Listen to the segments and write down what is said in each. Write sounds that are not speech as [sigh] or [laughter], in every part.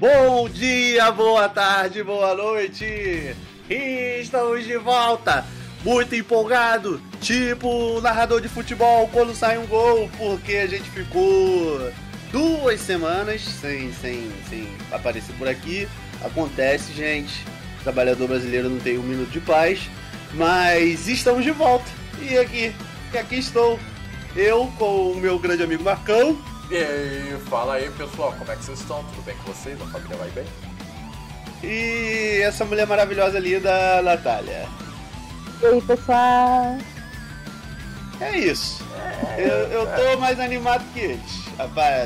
Bom dia, boa tarde, boa noite! E estamos de volta! Muito empolgado, tipo narrador de futebol quando sai um gol, porque a gente ficou duas semanas sem, sem, sem aparecer por aqui. Acontece, gente. O trabalhador brasileiro não tem um minuto de paz. Mas estamos de volta. E aqui, e aqui estou. Eu com o meu grande amigo Marcão. E aí, fala aí pessoal, como é que vocês estão? Tudo bem com vocês? A família vai bem? E essa mulher maravilhosa ali da Natália. E aí, pessoal? É isso. É, eu, eu tô mais animado que eles.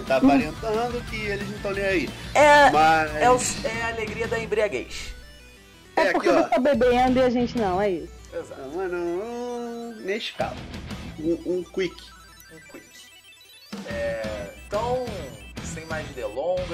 Tá aparentando que eles não estão nem aí. É, Mas... é, o, é a alegria da embriaguez. É, é porque aqui, você tá bebendo e a gente não, é isso. Exato. Mano, um Nescau. Um, um quick. É, então, sem mais delongas,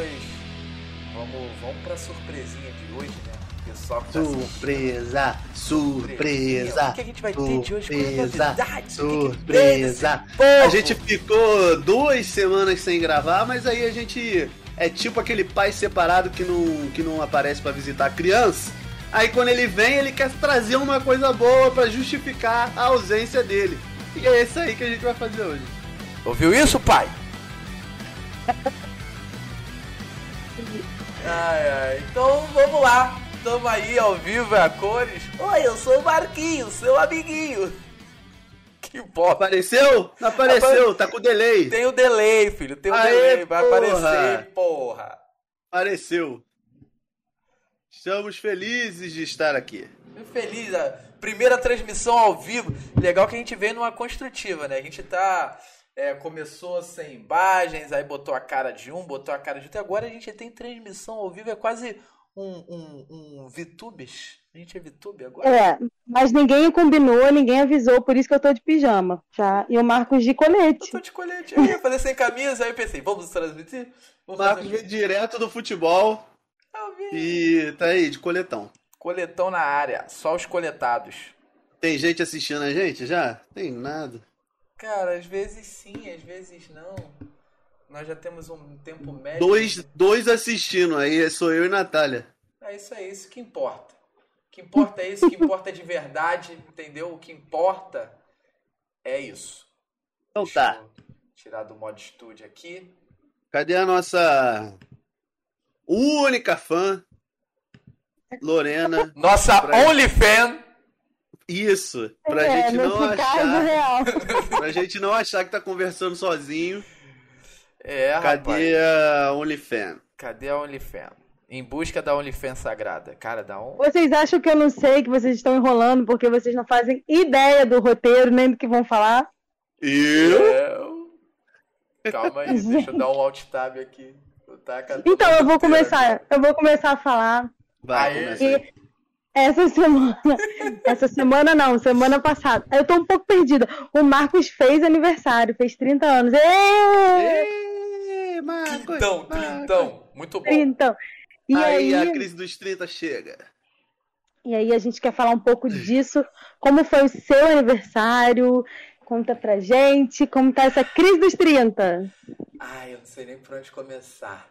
vamos, vamos pra surpresinha de hoje, né? Pessoal que tá surpresa, surpresa. O que a gente vai ter de hoje? Surpresa, surpresa. A gente ficou duas semanas sem gravar, mas aí a gente é tipo aquele pai separado que não, que não aparece para visitar a criança. Aí quando ele vem, ele quer trazer uma coisa boa para justificar a ausência dele. E é isso aí que a gente vai fazer hoje. Ouviu isso, pai? [laughs] ai, ai. Então vamos lá. Estamos aí ao vivo a cores. Oi, eu sou o Marquinhos, seu amiguinho. [laughs] Que bosta. Apareceu? Não apareceu, Apare... tá com delay. Tem o delay, filho, tem o Aê, delay. Vai porra. aparecer, porra. Apareceu. Estamos felizes de estar aqui. Feliz, a primeira transmissão ao vivo. Legal que a gente veio numa construtiva, né? A gente tá. É, começou sem imagens, aí botou a cara de um, botou a cara de outro. E agora a gente tem transmissão ao vivo, é quase um, um, um VTubes. A gente é VTube agora? É, mas ninguém combinou, ninguém avisou, por isso que eu tô de pijama. Já. E o Marcos de colete. Eu tô de colete. Eu ia fazer sem camisa, aí eu pensei, vamos transmitir? Vamos Marcos veio direto do futebol. E tá aí, de coletão. Coletão na área, só os coletados. Tem gente assistindo a gente já? Tem nada. Cara, às vezes sim, às vezes não. Nós já temos um tempo médio. Dois, dois assistindo, aí sou eu e Natália. É isso aí, isso que importa. O que importa é isso, o que importa é de verdade, entendeu? O que importa é isso. Então Deixa tá. Tirar do modo estúdio aqui. Cadê a nossa única fã, Lorena. Nossa pra... only fan. Isso, pra é, gente não achar. [laughs] pra gente não achar que tá conversando sozinho. É, Cadê rapaz. a OnlyFan? Cadê a OnlyFan? Em busca da OnlyFan sagrada. Cara, dá um. Vocês acham que eu não sei que vocês estão enrolando porque vocês não fazem ideia do roteiro nem do que vão falar? Eu? Calma aí, deixa eu dar um alt tab aqui. Então, eu vou começar. Eu vou começar a falar. Vai, e essa semana. essa semana não, semana passada. Eu tô um pouco perdida. O Marcos fez aniversário, fez 30 anos. Êêêê! Marcos! Trintão, trintão. Muito bom. Trintão. E aí, aí a crise dos 30 chega. E aí a gente quer falar um pouco disso. Como foi o seu aniversário? Conta pra gente como tá essa crise dos 30. Ai, eu não sei nem por onde começar.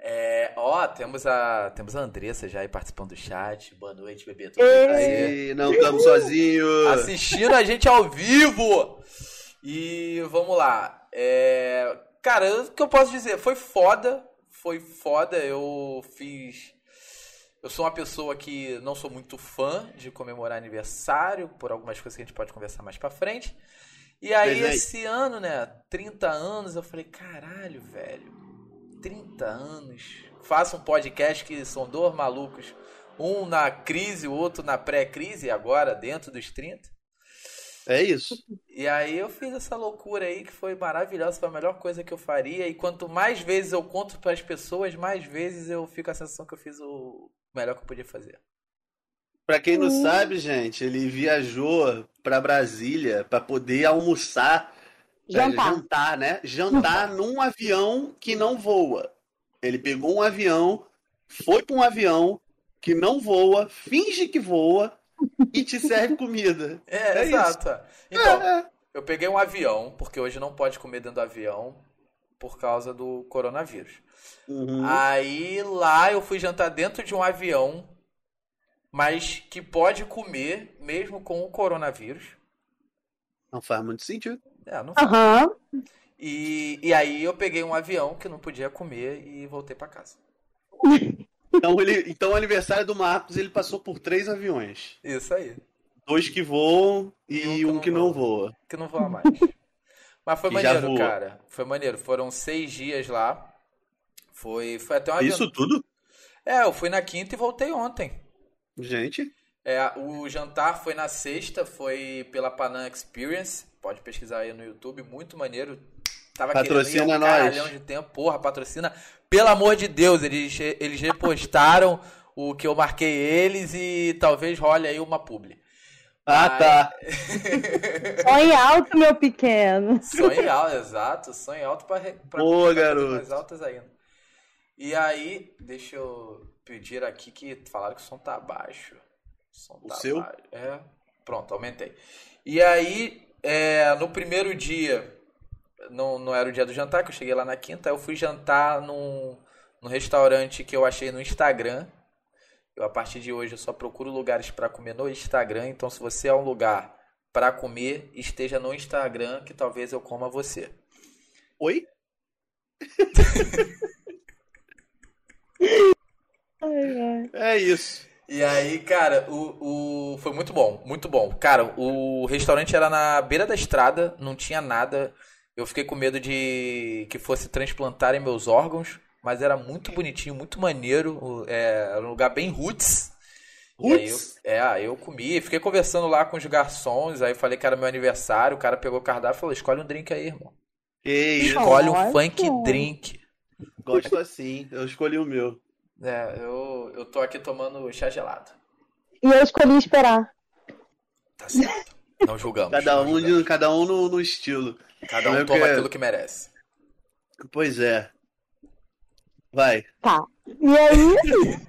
É, ó, temos a, temos a Andressa já aí participando do chat. Boa noite, bebê. Tudo bem Não estamos sozinhos. Assistindo a gente ao vivo. E vamos lá. É, cara, o que eu posso dizer? Foi foda. Foi foda. Eu fiz. Eu sou uma pessoa que não sou muito fã de comemorar aniversário, por algumas coisas que a gente pode conversar mais pra frente. E aí, esse ano, né, 30 anos, eu falei, caralho, velho, 30 anos. Faço um podcast que são dois malucos, um na crise, o outro na pré-crise, agora dentro dos 30. É isso. E aí eu fiz essa loucura aí que foi maravilhosa, foi a melhor coisa que eu faria. E quanto mais vezes eu conto para as pessoas, mais vezes eu fico a sensação que eu fiz o melhor que eu podia fazer. Pra quem não uhum. sabe, gente, ele viajou para Brasília para poder almoçar, jantar. jantar, né? Jantar num avião que não voa. Ele pegou um avião, foi para um avião que não voa, finge que voa e te serve comida. [laughs] É, é exato. Isso. Então, é, é. eu peguei um avião, porque hoje não pode comer dentro do avião. por causa do coronavírus. Uhum. Aí lá eu fui jantar dentro de um avião, mas que pode comer mesmo com o coronavírus. Não faz muito sentido. É, não Aham. E, e aí eu peguei um avião que não podia comer e voltei pra casa. [laughs] Então, ele, então o aniversário do Marcos ele passou por três aviões. Isso aí. Dois que voam e, um que não voa. Que não voa mais. [laughs] Mas foi Que maneiro, voa. cara. Foi maneiro. Foram seis dias lá. Foi, foi até um avião. Isso tudo? É, eu fui na quinta e voltei ontem. Gente, É, o jantar foi na sexta, foi pela Panam Experience. Pode pesquisar aí no YouTube, muito maneiro. Tava Patrocina querendo ir há um nós. caralhão de tempo. Porra, patrocina. Pelo amor de Deus, eles, eles repostaram o que eu marquei eles e talvez role aí uma publi. ah Ai. tá. [laughs] Põe alto, meu pequeno. Sonho alto, exato. Sonho alto pra, pra Boa, garoto. mais altas ainda. E aí, deixa eu pedir aqui que falaram que o som tá baixo. O som O tá seu? baixo. É. Pronto, aumentei. E aí, é, no primeiro dia, não, não era o dia do jantar, que eu cheguei lá na quinta, eu fui jantar num, num restaurante que eu achei no Instagram. Eu, a partir de hoje, eu só procuro lugares para comer no Instagram. Então, se você é um lugar para comer, esteja no Instagram, que talvez eu coma você. Oi? [laughs] É isso. E aí, cara, o, o foi muito bom, muito bom. Cara, o restaurante era na beira da estrada, não tinha nada. Eu fiquei com medo de que fosse transplantarem meus órgãos, mas era muito bonitinho, muito maneiro. é, era um lugar bem roots. E aí eu, Roots? é, eu comi, fiquei conversando lá com os garçons, aí falei que era meu aniversário, o cara pegou o cardápio e falou: escolhe um drink aí, irmão. Isso. Escolhe um funk drink. Gosto assim. Eu escolhi o meu. É, eu, eu tô aqui tomando chá gelado. E eu escolhi esperar. Tá certo. Não julgamos. Cada não um, julgamos. cada um no, no estilo. Cada um Eu toma quero- aquilo que merece. Pois é. Vai. Tá. E aí. [laughs]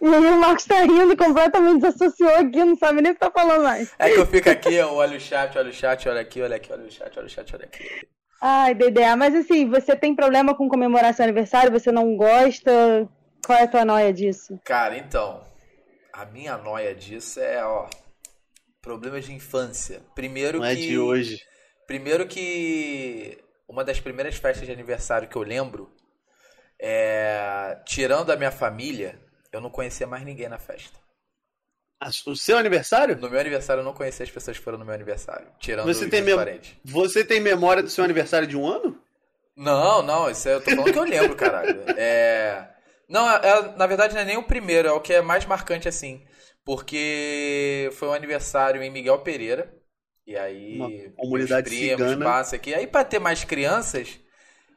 E aí o Marcos tá rindo, completamente desassociou aqui, não sabe nem o que tá falando mais. É que eu fico aqui, eu olho o chat, olho o chat, olha aqui, olha aqui, olha o chat, olha o chat, olha aqui. Ai, Dedé, mas assim, você tem problema com comemorar seu aniversário? Você não gosta? Qual é a tua noia disso? Cara, então, a minha noia disso é, ó, problemas de infância. Primeiro Não que é de hoje. Primeiro que uma das primeiras festas de aniversário que eu lembro é, tirando a minha família, eu não conhecia mais ninguém na festa. O seu aniversário? No meu aniversário eu não conhecia as pessoas que foram no meu aniversário, tirando Você tem, mem- parentes. Você tem memória do seu aniversário de um ano? Não, não, isso é, eu tô falando que eu lembro, caralho. É. Não, é- é- na verdade não é nem o primeiro, é o que é mais marcante assim. Porque foi um aniversário em Miguel Pereira. E aí. Uma comunidade primos, cigana. passa aqui. Aí, pra ter mais crianças,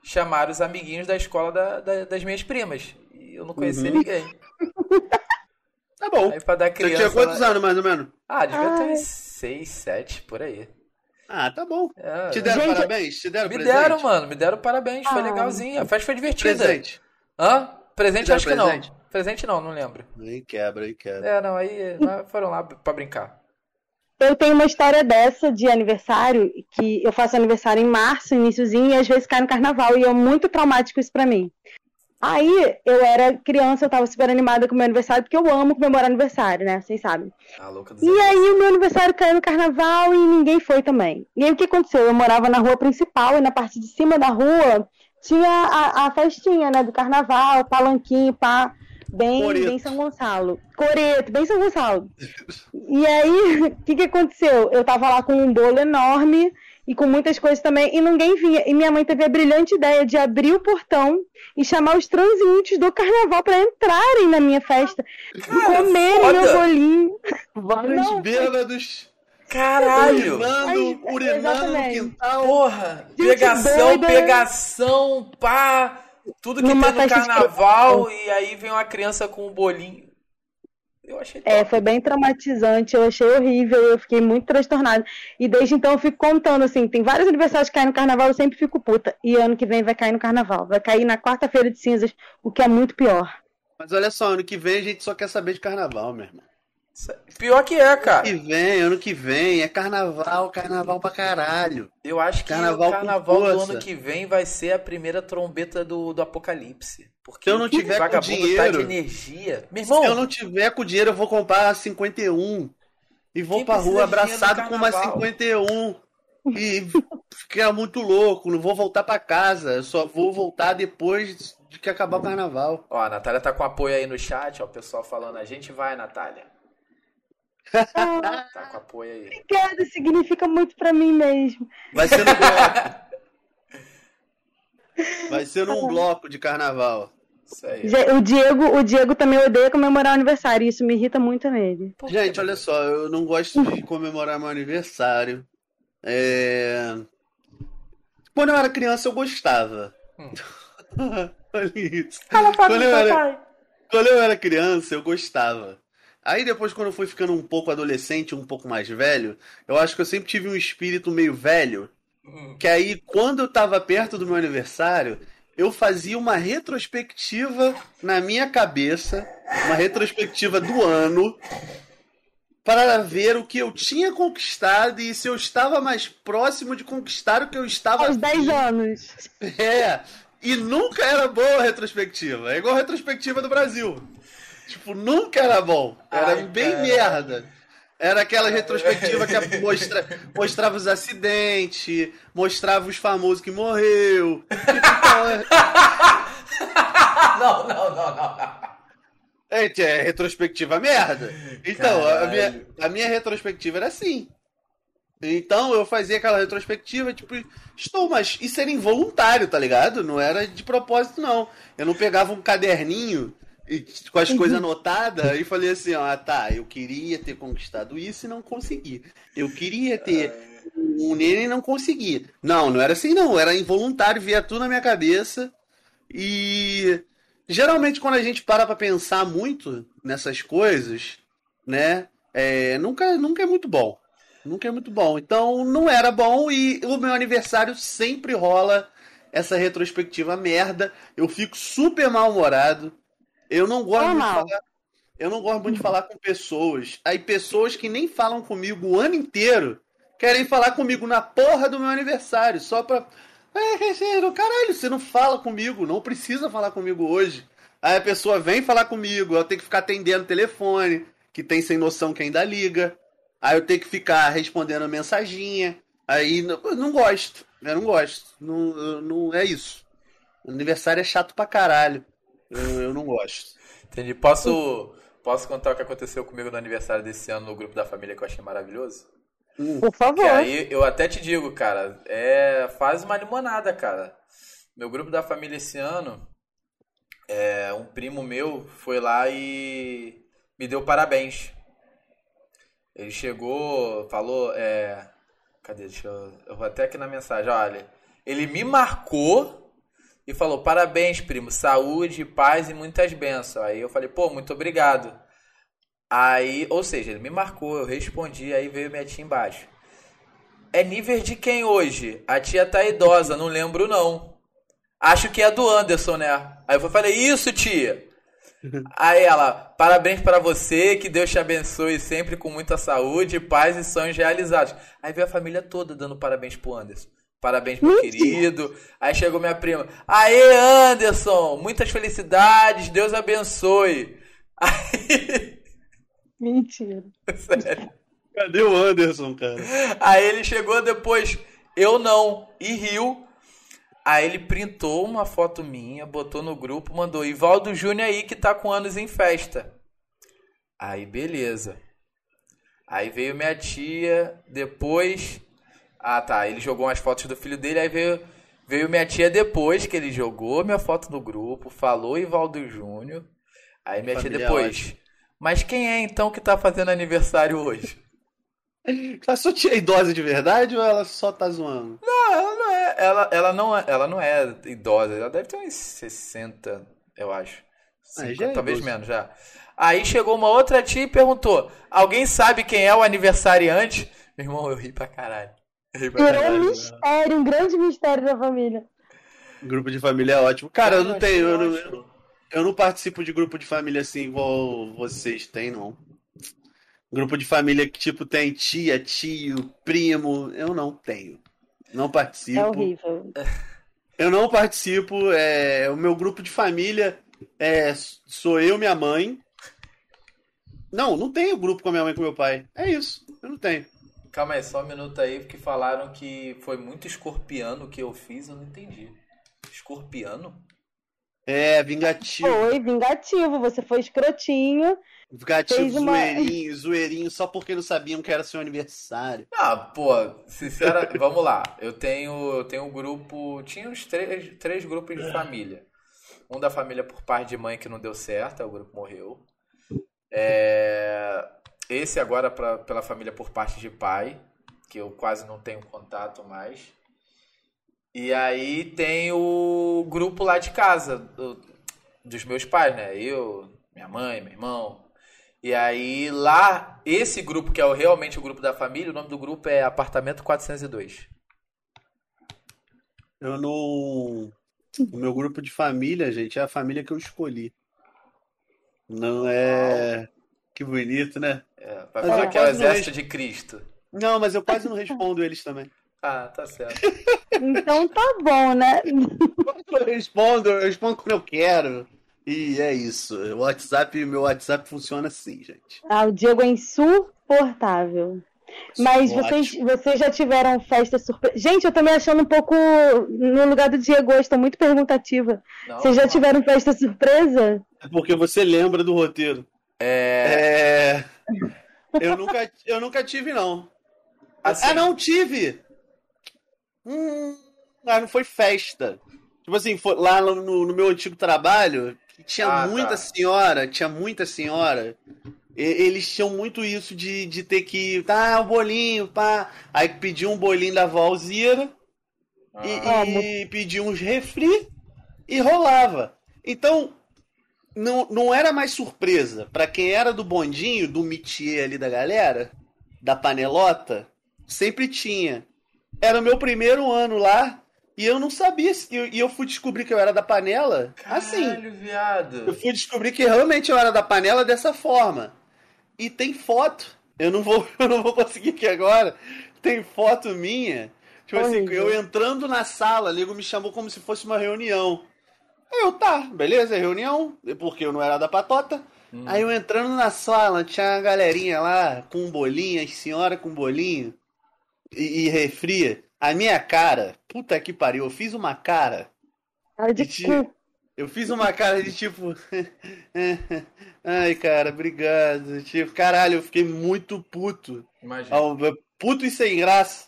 chamaram os amiguinhos da escola da- da- das minhas primas. E eu não conhecia Uhum. ninguém. Tá bom. Aí pra dar Você criança. tinha quantos lá- anos, mais ou menos? Ah, devia ter uns 6, 7, por aí. Ah, tá bom. É, Te deram Gente, parabéns? Te deram me presente? deram, mano, me deram parabéns, foi Ah. legalzinho. A festa foi divertida. Presente. Hã? Presente acho que presente? não. Presente não, não lembro. Aí quebra, aí quebra. É, não, aí mas foram lá pra brincar. Eu tenho uma história dessa de aniversário, que eu faço aniversário em março, iníciozinho, e às vezes cai no carnaval, e é muito traumático isso pra mim. Aí, eu era criança, eu tava super animada com o meu aniversário, porque eu amo comemorar aniversário, né? Vocês sabem. E aí, o meu aniversário caiu no carnaval e ninguém foi também. E aí, o que aconteceu? Eu morava na rua principal e na parte de cima da rua tinha a, a festinha, né? Do carnaval, palanquinho, pá. Bem, Coreto. bem São Gonçalo. Coreto, bem São Gonçalo. E aí, [laughs] o que, que aconteceu? Eu tava lá com um bolo enorme e com muitas coisas também, e ninguém vinha. E minha mãe teve a brilhante ideia de abrir o portão e chamar os transeuntes do carnaval pra entrarem na minha festa e comerem foda. meu bolinho. Vários Não, bêbados Caralho! urinando, Aí, urinando no quintal. Porra! Gente Pegação, doida. pegação, pá! Tudo que Numa tem no de carnaval e aí vem uma criança com um bolinho. Eu achei É, foi bem traumatizante, eu achei horrível, eu fiquei muito transtornada. E desde então eu fico contando, assim, tem vários aniversários que caem no carnaval, eu sempre fico puta. E ano que vem vai cair no carnaval. Vai cair na quarta-feira de cinzas, o que é muito pior. Mas olha só, ano que vem a gente só quer saber de carnaval, meu irmão. Pior que é, cara. Ano que vem, ano que vem, é carnaval, carnaval pra caralho. Eu acho que Carnaval o carnaval do ano que vem vai ser a primeira trombeta do, do apocalipse. Porque Se eu não tiver com tá de dinheiro- energia. Meu irmão, Se eu não tiver com dinheiro, eu vou comprar a 51 e vou pra rua abraçado com uma carnaval? 51 e [laughs] ficar muito louco. Não vou voltar pra casa, eu só vou voltar depois de que acabar o carnaval. Ó, a Natália tá com apoio aí no chat, ó. O pessoal falando, a gente vai, Natália. Ah, Tá com apoio aí. obrigada, significa muito pra mim mesmo. Vai ser no bloco. [laughs] Vai ser num bloco de carnaval. Isso aí. O Diego, o Diego também odeia comemorar o aniversário, isso me irrita muito nele. Gente, olha só, eu não gosto de comemorar meu aniversário. É... Quando eu era criança, eu gostava. Hum. [laughs] Olha isso. Fala pra Quando mim, eu era-. Quando eu era criança, eu gostava. Aí depois, quando eu fui ficando um pouco adolescente, um pouco mais velho, eu acho que eu sempre tive um espírito meio velho. Hum. Que aí, quando eu tava perto do meu aniversário, eu fazia uma retrospectiva na minha cabeça, uma retrospectiva do ano, para ver o que eu tinha conquistado e se eu estava mais próximo de conquistar o que eu estava. Aos 10 anos. É, e nunca era boa a retrospectiva. É igual a retrospectiva do Brasil. Tipo, nunca era bom. Era Ai, bem cara. merda. Era aquela retrospectiva que mostra, mostrava os acidentes, mostrava os famosos que morreu. É- [laughs] Não, não, não, não. é, é retrospectiva merda. Então, a minha, a minha retrospectiva era assim. Então eu fazia aquela retrospectiva, tipo, estou, mas isso era involuntário, tá ligado? Não era de propósito, não. Eu não pegava um caderninho e, com as coisas anotadas e falei assim, ó, ah, tá, eu queria ter conquistado isso e não consegui. Eu queria ter um nele e não consegui. Não, não era assim não, era involuntário, via tudo na minha cabeça e geralmente quando a gente para pra pensar muito nessas coisas, né, é, nunca, nunca é muito bom. Nunca é muito bom. Então não era bom e o meu aniversário sempre rola essa retrospectiva merda. Eu fico super mal-humorado. Eu não gosto muito de falar. Eu não gosto muito de falar com pessoas. Aí pessoas que nem falam comigo o ano inteiro querem falar comigo na porra do meu aniversário, só pra. Caralho, você não fala comigo, não precisa falar comigo hoje. Aí a pessoa vem falar comigo, eu tenho que ficar atendendo o telefone, que tem sem noção que ainda liga. Aí eu tenho que ficar respondendo mensaginha. Aí não, eu não gosto. Eu não gosto. Não, não é isso. Aniversário é chato pra caralho. Eu, eu não gosto. Entendi. Posso, posso contar o que aconteceu comigo no aniversário desse ano no grupo da família que eu achei maravilhoso? Hum. Por favor. Que aí eu até te digo, cara, é, faz uma limonada, cara. Meu grupo da família esse ano, é, um primo meu foi lá e me deu parabéns. Ele chegou, falou, é, cadê? Deixa eu, eu vou até aqui na mensagem, olha. Ele me marcou e falou: parabéns, primo, saúde, paz e muitas bênçãos. Aí eu falei: pô, muito obrigado. Aí, ou seja, ele me marcou, eu respondi, aí veio minha tia embaixo. É nível de quem hoje? A tia tá idosa, não lembro não. Acho que é do Anderson, né? Aí eu falei, isso, tia. [laughs] Aí ela, parabéns pra você, que Deus te abençoe sempre com muita saúde, paz e sonhos realizados. Aí veio a família toda dando parabéns pro Anderson. Parabéns, meu querido. Aí chegou minha prima. Aê, Anderson, muitas felicidades, Deus abençoe. Aí, Mentira. sério. [laughs] Cadê o Anderson, cara? Aí ele chegou depois, eu não, e riu. Aí ele printou uma foto minha, botou no grupo, mandou Ivaldo Júnior aí que tá com anos em festa. Aí beleza. Aí veio minha tia, depois. Ah tá, ele jogou umas fotos do filho dele, aí veio, veio minha tia depois, que ele jogou minha foto no grupo, falou Ivaldo Júnior. Aí minha tia Família depois. Mas quem é então que tá fazendo aniversário hoje? A sua tia é idosa de verdade ou ela só tá zoando? Não, ela não é. Ela, ela, não, é, ela não é idosa. Ela deve ter uns 60, eu acho. Ah, 50, já é talvez idoso. menos já. Aí chegou uma outra tia e perguntou: Alguém sabe quem é o aniversariante? Meu irmão, eu ri pra caralho. Eu pra Virou um caralho. mistério, um grande mistério da família. Grupo de família é ótimo. Cara, eu não achei tenho. Eu não, ótimo. eu não participo de grupo de família assim igual vocês têm, não. Grupo de família que, tipo, tem tia, tio, primo. Eu não tenho. Não participo. É horrível. Eu não participo. É, o meu grupo de família é, sou eu, minha mãe. Não, não tenho grupo com a minha mãe e com meu pai. É isso. Eu não tenho. Calma aí, só um minuto aí, porque falaram que foi muito escorpiano que eu fiz, eu não entendi. Escorpiano? É, vingativo. Foi vingativo, você foi escrotinho. Vingativo, uma... zoeirinho, zoeirinho, só porque não sabiam que era seu aniversário. Ah, pô, sinceramente, [laughs] vamos lá. Eu tenho, eu tenho um grupo. Tinha uns três, três grupos de família. Um da família por parte de mãe que não deu certo, o grupo morreu. É, esse agora pra, pela família por parte de pai, que eu quase não tenho contato mais. E aí tem o grupo lá de casa, do, dos meus pais, né? Eu, minha mãe, meu irmão. E aí lá, esse grupo que é realmente o grupo da família, o nome do grupo é Apartamento 402. Eu não. O meu grupo de família, gente, é a família que eu escolhi. Não é. Que bonito, né? É, vai falar que é o exército de Cristo. Não, mas eu quase não respondo eles também. [laughs] Ah, tá certo. Então tá bom, né? Eu respondo, eu respondo quando eu quero. E é isso. O WhatsApp, meu WhatsApp funciona assim, gente. Ah, o Diego é insuportável. Mas vocês, vocês já tiveram festa surpresa? Gente, eu tô me achando um pouco no lugar do Diego hoje, tô muito perguntativa. Não, vocês já não. tiveram festa surpresa? É porque você lembra do roteiro. É. é... Eu, nunca, eu nunca tive, não. Assim... Ah, não, tive! Hum, ah, não foi festa. Tipo assim, foi lá no, no meu antigo trabalho, tinha ah, muita tá. senhora, tinha muita senhora. E, eles tinham muito isso de, de ter que. Tá, o um bolinho, pá. Aí pediu um bolinho da Valzira ah. e, e pediu uns refri e rolava. Então, não, não era mais surpresa. para quem era do bondinho, do métier ali da galera, da panelota, sempre tinha. Era o meu primeiro ano lá. E eu não sabia. E eu fui descobrir que eu era da panela assim. Caralho, viado. Eu fui descobrir que realmente eu era da panela dessa forma. E tem foto. Eu não vou, [laughs] eu não vou conseguir aqui agora. Tem foto minha. Tipo Ai, assim, eu entrando na sala, o nego me chamou como se fosse uma reunião. Aí eu, tá, beleza, reunião, porque eu não era da patota. Hum. Aí eu entrando na sala, tinha uma galerinha lá com bolinho, as senhoras com bolinho e, e refria. A minha cara, puta que pariu, eu fiz uma cara. Cara de, de tipo, Eu fiz uma cara de tipo. [laughs] Ai, cara, obrigado. Tipo, caralho, eu fiquei muito puto. Imagina. Puto e sem graça.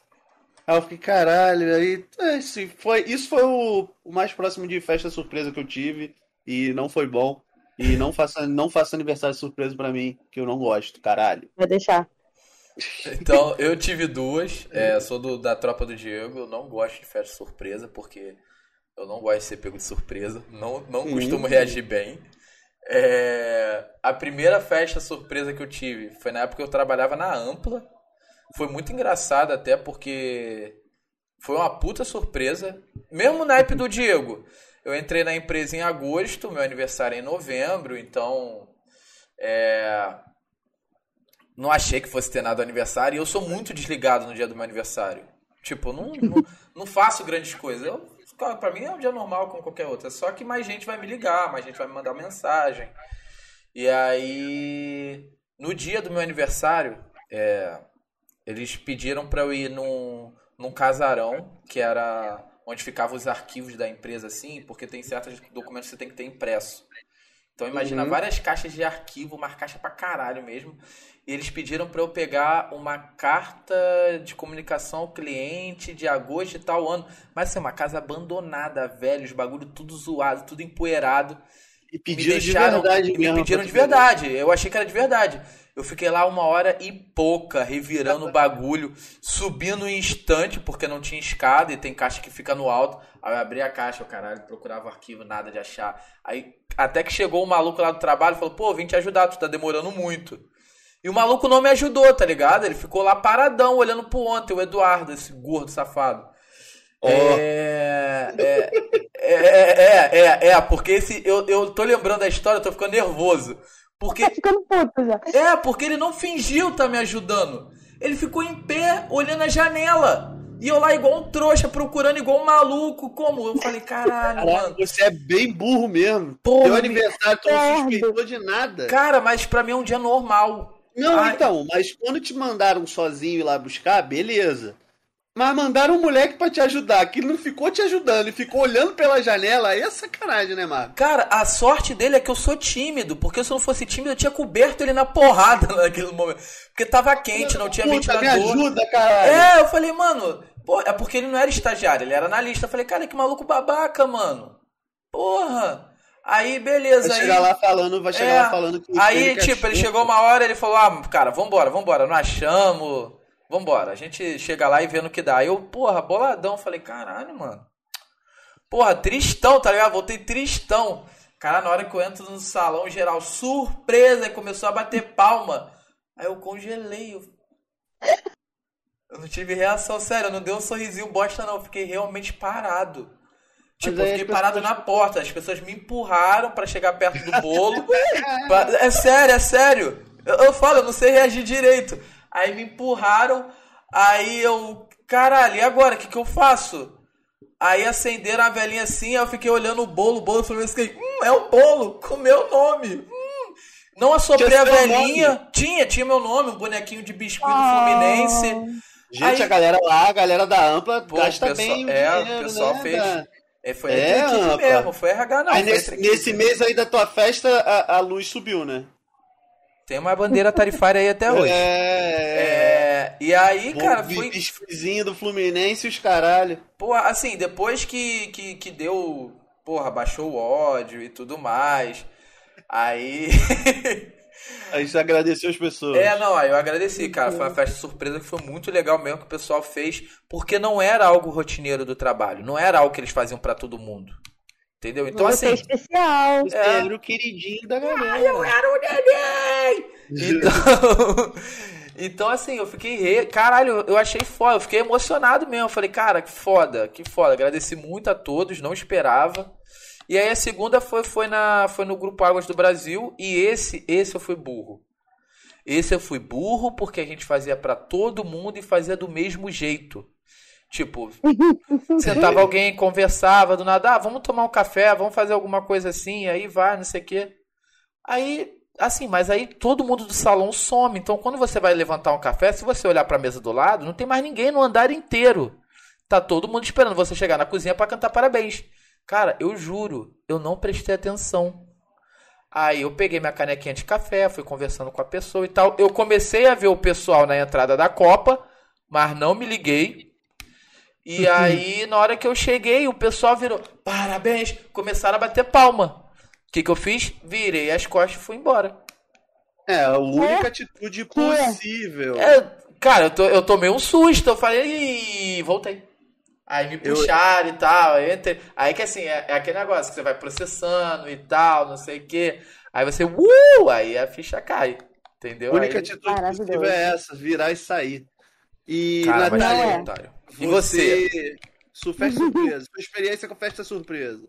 Aí eu fiquei, caralho, aí. Assim, foi, isso foi o, o mais próximo de festa surpresa que eu tive. E não foi bom. E não faça, não faça aniversário surpresa para mim, que eu não gosto, caralho. Vou deixar. Então, eu tive duas. É, sou do, da tropa do Diego. Eu não gosto de festa surpresa, porque eu não gosto de ser pego de surpresa. Não, não hum. costumo reagir bem. É, a primeira festa surpresa que eu tive foi na época que eu trabalhava na Ampla. Foi muito engraçado até porque foi uma puta surpresa. Mesmo na época do Diego. Eu entrei na empresa em agosto, meu aniversário é em novembro, então é, não achei que fosse ter nada aniversário. E eu sou muito desligado no dia do meu aniversário. Tipo, não, não, não faço grandes coisas. Eu, pra mim é um dia normal como qualquer outro. É só que mais gente vai me ligar, mais gente vai me mandar mensagem. E aí, no dia do meu aniversário, é, eles pediram para eu ir num, num casarão, que era onde ficavam os arquivos da empresa, assim, porque tem certos documentos que você tem que ter impresso. Então imagina uhum. várias caixas de arquivo, uma caixa pra caralho mesmo. E eles pediram para eu pegar uma carta de comunicação ao cliente de agosto de tal ano. Mas assim, uma casa abandonada, velho, os bagulho tudo zoado, tudo empoeirado. E pediram deixaram, de verdade Me pediram de verdade. Eu achei que era de verdade. Eu fiquei lá uma hora e pouca, revirando o bagulho, subindo em instante, porque não tinha escada e tem caixa que fica no alto. Aí eu abri a caixa, o caralho, procurava o arquivo, nada de achar. Aí até que chegou o maluco lá do trabalho e falou: pô, vim te ajudar, tu tá demorando muito. E o maluco não me ajudou, tá ligado? Ele ficou lá paradão, olhando pro ontem, o Eduardo, esse gordo safado. Oh. É, é, é, é, é, é, porque esse, eu, eu tô lembrando da história, eu tô ficando nervoso. Porque... Tá ficando puto já. É, porque ele não fingiu tá me ajudando. Ele ficou em pé, olhando a janela. E eu lá igual um trouxa, procurando igual um maluco. Como? Eu falei, caralho, Caraca, mano. você é bem burro mesmo. Porra, Teu aniversário, tu não suspeitou de nada. Cara, mas pra mim é um dia normal. Não, Ai. então, mas quando te mandaram sozinho ir lá buscar, beleza. Mas mandaram um moleque pra te ajudar, que ele não ficou te ajudando, ele ficou olhando pela janela, aí é sacanagem, né, Marco? Cara, a sorte dele é que eu sou tímido, porque se eu não fosse tímido, eu tinha coberto ele na porrada [laughs] naquele momento. Porque tava quente, não tinha Puta, me ventilador. ajuda, caralho. É, eu falei, mano, pô, é porque ele não era estagiário, ele era analista. Eu falei, cara, que maluco babaca, mano. Porra. Aí, beleza. Vai aí... chegar lá falando, vai chegar É, lá falando que Aí, ele quer tipo, ele chupa. chegou uma hora, ele falou, ah, cara, vambora, vambora, não achamos, vambora. A gente chega lá e vê no que dá. Aí eu, porra, boladão, falei, caralho, mano. Porra, tristão, tá ligado? Voltei tristão. Cara, na hora que eu entro no salão geral, surpresa, e começou a bater palma. Aí eu congelei. Eu, [laughs] eu não tive reação, sério, não deu um sorrisinho bosta, não. Eu fiquei realmente parado. Tipo, eu fiquei parado na porta. As pessoas me empurraram pra chegar perto do [laughs] bolo. Pra- É sério, é sério. Eu, eu falo, eu não sei reagir direito. Aí me empurraram. Aí eu. Caralho, e agora? O que, que eu faço? Aí acenderam a velhinha assim, aí eu fiquei olhando o bolo, o bolo, falei assim, hum, é o bolo, com meu nome. Hum. Não assoprei a velhinha. Tinha, tinha meu nome, um bonequinho de biscuit do Fluminense. Gente, Aí- a galera lá, a galera da Ampla, Pô, gasta o pessoal- bem o é, o dinheiro, pessoal né? fez- da- É, foi É, mesmo, foi RH não. Aí nesse, nesse mês aí da tua festa, a, a luz subiu, né? Tem uma bandeira tarifária aí até hoje. É. É, e aí, cara, foi. biscoizinho do Fluminense e os caralho. Porra, assim, depois que, que, que deu. Porra, baixou o ódio e tudo mais. Aí. [laughs] Aí você agradeceu as pessoas. é, não, aí eu agradeci, cara. Foi uma festa surpresa que foi muito legal mesmo que o pessoal fez, porque não era algo rotineiro do trabalho. Não era algo que eles faziam pra todo mundo. Entendeu? Então, Você é assim. especial. Você É. era o queridinho da galera. eu era o neném! Então, [laughs] então assim, eu fiquei. Re... Caralho, eu achei foda, eu fiquei emocionado mesmo. Eu falei, cara, que foda, que foda. Agradeci muito a todos, não esperava. E aí a segunda foi, foi, na, foi no Grupo Águas do Brasil. E esse, esse eu fui burro. Esse eu fui burro porque a gente fazia pra todo mundo e fazia do mesmo jeito. Tipo, [laughs] sentava alguém, conversava do nada, ah, vamos tomar um café, vamos fazer alguma coisa assim, aí vai, não sei o quê. Aí, assim, mas aí todo mundo do salão some. Então, quando você vai levantar um café, se você olhar pra mesa do lado, não tem mais ninguém no andar inteiro. Tá todo mundo esperando você chegar na cozinha pra cantar parabéns. Cara, eu juro, eu não prestei atenção. Aí eu peguei minha canequinha de café, fui conversando com a pessoa e tal. Eu comecei a ver o pessoal na entrada da Copa, mas não me liguei. E [laughs] aí, na hora que eu cheguei, o pessoal virou, parabéns, começaram a bater palma. O que, que eu fiz? Virei as costas e fui embora. É, a única atitude possível. É, cara, eu, to- eu tomei um susto, eu falei, e voltei. Aí me Eu- puxaram e tal. Aí, entrei- aí que assim, é, é aquele negócio que você vai processando e tal, não sei o quê. Aí você, uh! Aí a ficha cai. Entendeu? A única Aí, atitude possível é essa, virar e sair. E, cara, Natália, é. E você? Sua festa surpresa. Sua experiência com festa surpresa.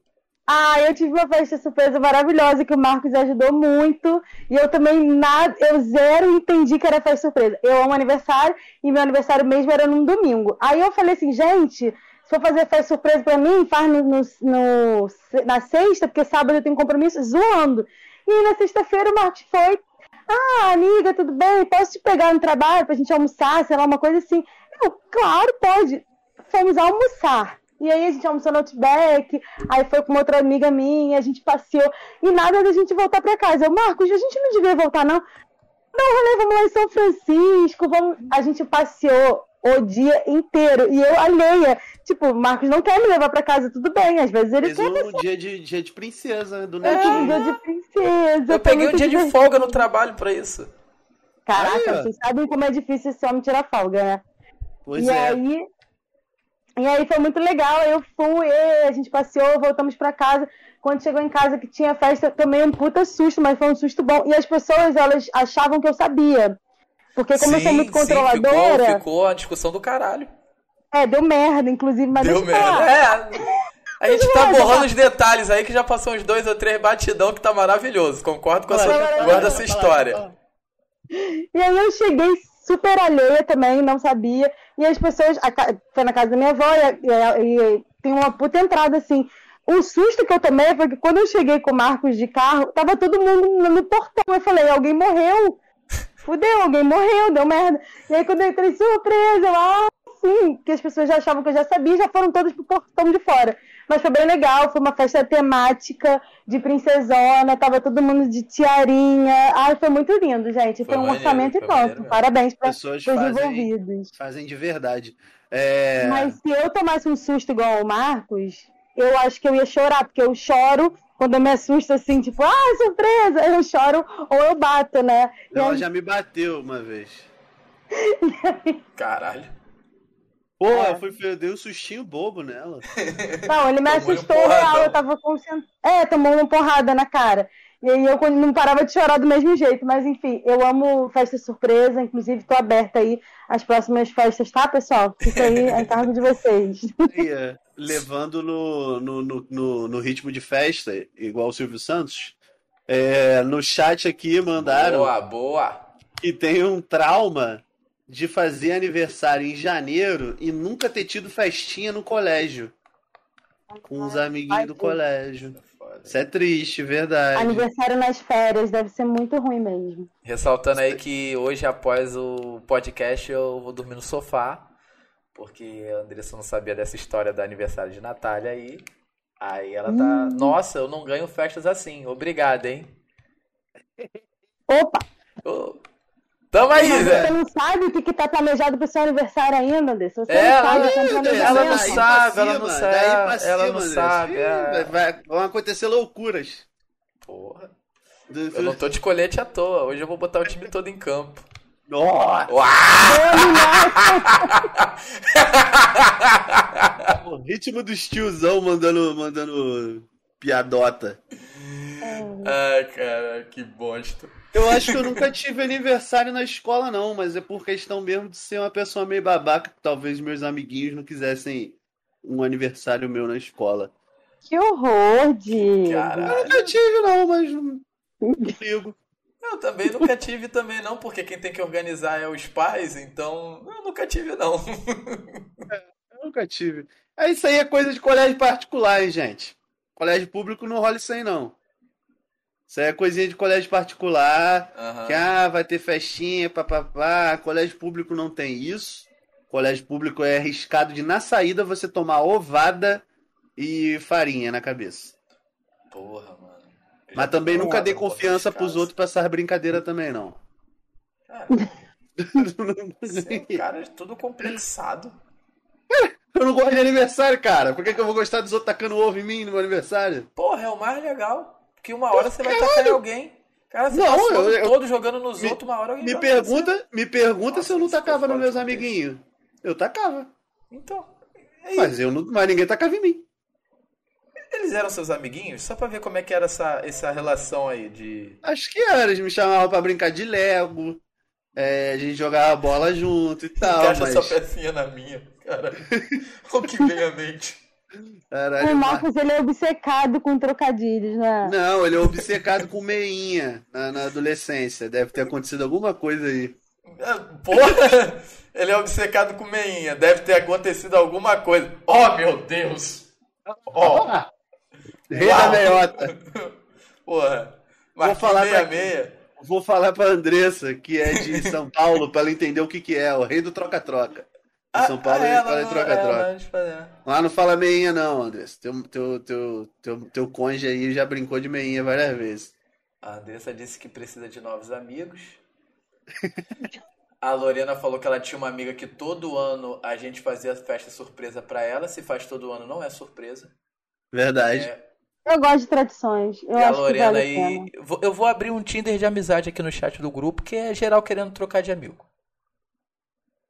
Ah, eu tive uma festa surpresa maravilhosa que o Marcos ajudou muito. E eu também nada, eu zero entendi que era festa surpresa. Eu amo aniversário e meu aniversário mesmo era num domingo. Aí eu falei assim, gente, se for fazer festa surpresa pra mim, faz no, no- no- na sexta, porque sábado eu tenho compromisso, zoando. E na sexta-feira o Marcos foi. Ah, amiga, tudo bem? Posso te pegar no trabalho pra gente almoçar, sei lá, uma coisa assim. Eu, claro, pode. Fomos almoçar. E aí a gente almoçou no Outback, aí foi com uma outra amiga minha, a gente passeou, e nada da gente voltar pra casa. Eu, Marcos, a gente não devia voltar, não. Não, rolê, vamos lá em São Francisco, vamos... A gente passeou o dia inteiro, e eu alheia. Tipo, o Marcos não quer me levar pra casa, tudo bem, às vezes ele Fez quer um dia de, dia de princesa, do é, um netinho. dia de princesa. Eu peguei um dia de divertido. folga no trabalho pra isso. Caraca, Aí, vocês sabem como é difícil esse homem tirar folga, né? Pois e é. aí. E aí foi muito legal. Eu fui, e a gente passeou, voltamos pra casa. Quando chegou em casa que tinha festa, tomei um puta susto, mas foi um susto bom. E as pessoas, elas achavam que eu sabia. Porque como eu sou muito controladora, ficou, ficou a discussão do caralho. é, deu merda, inclusive, mas Deu eu falar. merda. É. A gente tá borrando os detalhes aí que já passou uns dois ou três batidão que tá maravilhoso. Concordo com a sua, guarda essa história. E aí eu cheguei super alheia também, não sabia. E as pessoas. Foi na casa da minha avó e, e, e tem uma puta entrada assim. O susto que eu tomei foi que quando eu cheguei com o Marcos de carro, tava todo mundo no portão. Eu falei, alguém morreu. [laughs] Fudeu, alguém morreu, deu merda. E aí quando eu entrei, surpresa, eu, ah, sim, que as pessoas já achavam que eu já sabia, já foram todas pro portão de fora. Mas foi bem legal, foi uma festa temática de princesona, tava todo mundo de tiarinha. Ai, foi muito lindo, gente. Foi, foi um maneiro, orçamento e pronto. Parabéns para os envolvidos. Fazem de verdade. É... Mas se eu tomasse um susto igual o Marcos, eu acho que eu ia chorar, porque eu choro quando eu me assusto assim, tipo, ah, surpresa! Eu choro ou eu bato, né? Ela aí... já me bateu uma vez. [laughs] Caralho. Pô, é. foi, eu dei um sustinho bobo nela. [laughs] Não, ele me assustou real, eu tava concentrado. É, tomou uma porrada na cara. E aí eu não parava de chorar do mesmo jeito. Mas enfim, eu amo festa surpresa, inclusive tô aberta aí às próximas festas, tá, pessoal? Fica aí a cargo de vocês. É, levando no, no, no, no, ritmo de festa, igual o Silvio Santos, é, no chat aqui mandaram. Boa, boa! Que tem um trauma de fazer aniversário em janeiro e nunca ter tido festinha no colégio. Com os amiguinhos do colégio. Isso é triste, verdade. Aniversário nas férias deve ser muito ruim mesmo. Ressaltando aí que hoje, após o podcast, eu vou dormir no sofá. Porque a Andressa não sabia dessa história do aniversário de Natália aí. Aí ela tá. Hum. Nossa, eu não ganho festas assim. Obrigado, hein? Opa! Oh. Tamo aí, Mas Zé. Você não sabe o que, que tá planejado pro seu aniversário ainda, Anderson. Você é, não sabe, ela, ela não sabe, ela não sabe. Ela não sabe. É. Vai, vão acontecer loucuras. Porra. Eu não tô de colete à toa. Hoje eu vou botar o time todo em campo. Nossa! [laughs] o ritmo dos tiozão mandando, mandando piadota. Ai, cara, que bosta. Eu acho que eu nunca tive aniversário na escola, não, mas é por questão mesmo de ser uma pessoa meio babaca, que talvez meus amiguinhos não quisessem um aniversário meu na escola. Que horror, Diego! Eu nunca tive, não, mas não ligo. Eu também nunca tive também, não, porque quem tem que organizar é os pais, então eu nunca tive, não. É, eu nunca tive. É, isso aí é coisa de colégio particular, hein, gente? Colégio público não rola isso aí, não. Isso aí é coisinha de colégio particular, uhum. que ah, vai ter festinha, papapá. Colégio público não tem isso. Colégio público é arriscado de na saída você tomar ovada e farinha na cabeça. Porra, mano. Mas também nunca dê confiança pros outros pra essas brincadeiras também, não. Cara, [laughs] você é um cara tudo complexado. Eu não gosto de aniversário, cara. Por que, que eu vou gostar dos outros tacando ovo em mim no meu aniversário? Porra, é o mais legal. Porque uma hora você vai tacar em alguém. Cara, você não, eu, eu, todo jogando nos me, outros, uma hora alguém Me pergunta, me pergunta Nossa, se eu não tacava nos meus amiguinhos. Eu tacava. Então. É mas, eu não, mas ninguém tacava em mim. Eles eram seus amiguinhos? Só pra ver como é que era essa, essa relação aí de. Acho que era, eles me chamavam pra brincar de Lego. É, a gente jogava bola junto e tal. Encaixa mas... essa pecinha na minha, cara. [laughs] o que vem à mente. Caralho, o Marcos ele é obcecado com trocadilhos, né? Não, ele é obcecado com meinha na, na, adolescência. Deve ter acontecido alguma coisa aí. Porra! [laughs] Ele é obcecado com meinha. Deve ter acontecido alguma coisa. Oh, meu Deus! Ó! Oh. Rei da meiota. [laughs] Porra. Vou falar meia, pra... meia. Vou falar pra Andressa, que é de São Paulo, pra ela entender o que, que é. O rei do troca-troca. Em São Paulo ah, fala troca-troca. Lá não fala meinha, não, Andressa. Teu, teu, teu, teu, teu conge aí já brincou de meinha várias vezes. A Andressa disse que precisa de novos amigos. a Lorena falou que ela tinha uma amiga que todo ano a gente fazia festa surpresa para ela. Se faz todo ano, não é surpresa. Verdade. É... Eu gosto de tradições. Eu e a Lorena vale aí. Eu vou abrir um Tinder de amizade aqui no chat do grupo, que é geral querendo trocar de amigo.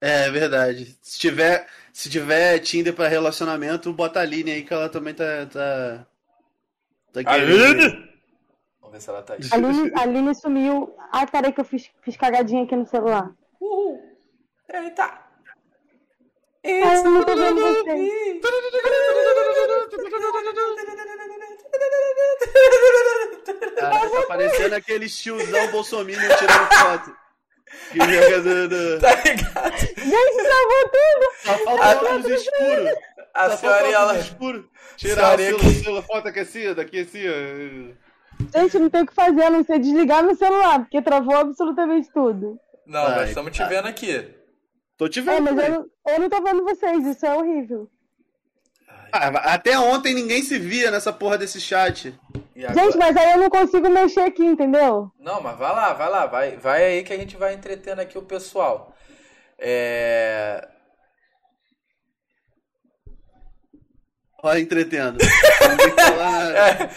É verdade. Se tiver, se tiver Tinder para relacionamento, bota a Aline aí que ela também tá. tá, tá Aline? Vamos ver se ela tá aí. Aline, Aline sumiu. Ah, peraí que eu fiz, fiz cagadinha aqui no celular. Uhul. Eita! Ai, eu não vendo você. Cara, tá parecendo aquele tiozão bolsominion tirando foto. Que joga do, do... Tá ligado? Gente, travou tudo. Só falta óculos escuros. A Só senhora ela. óculos escuros. Tirar o que- foto aqui assim, daqui assim, ó. Gente, não tem o que fazer, a não ser desligar meu celular, porque travou absolutamente tudo. Não, Ai, nós estamos te cara. vendo aqui. Tô te É, vendo. mas né? eu não, eu não tô vendo vocês, isso é horrível. Ah, até ontem ninguém se via nessa porra desse chat. Agora? Gente, mas aí eu não consigo mexer aqui, entendeu? Não, mas vai lá, vai lá, vai, vai aí que a gente vai entretendo aqui o pessoal. É. Olha, entretendo. [laughs]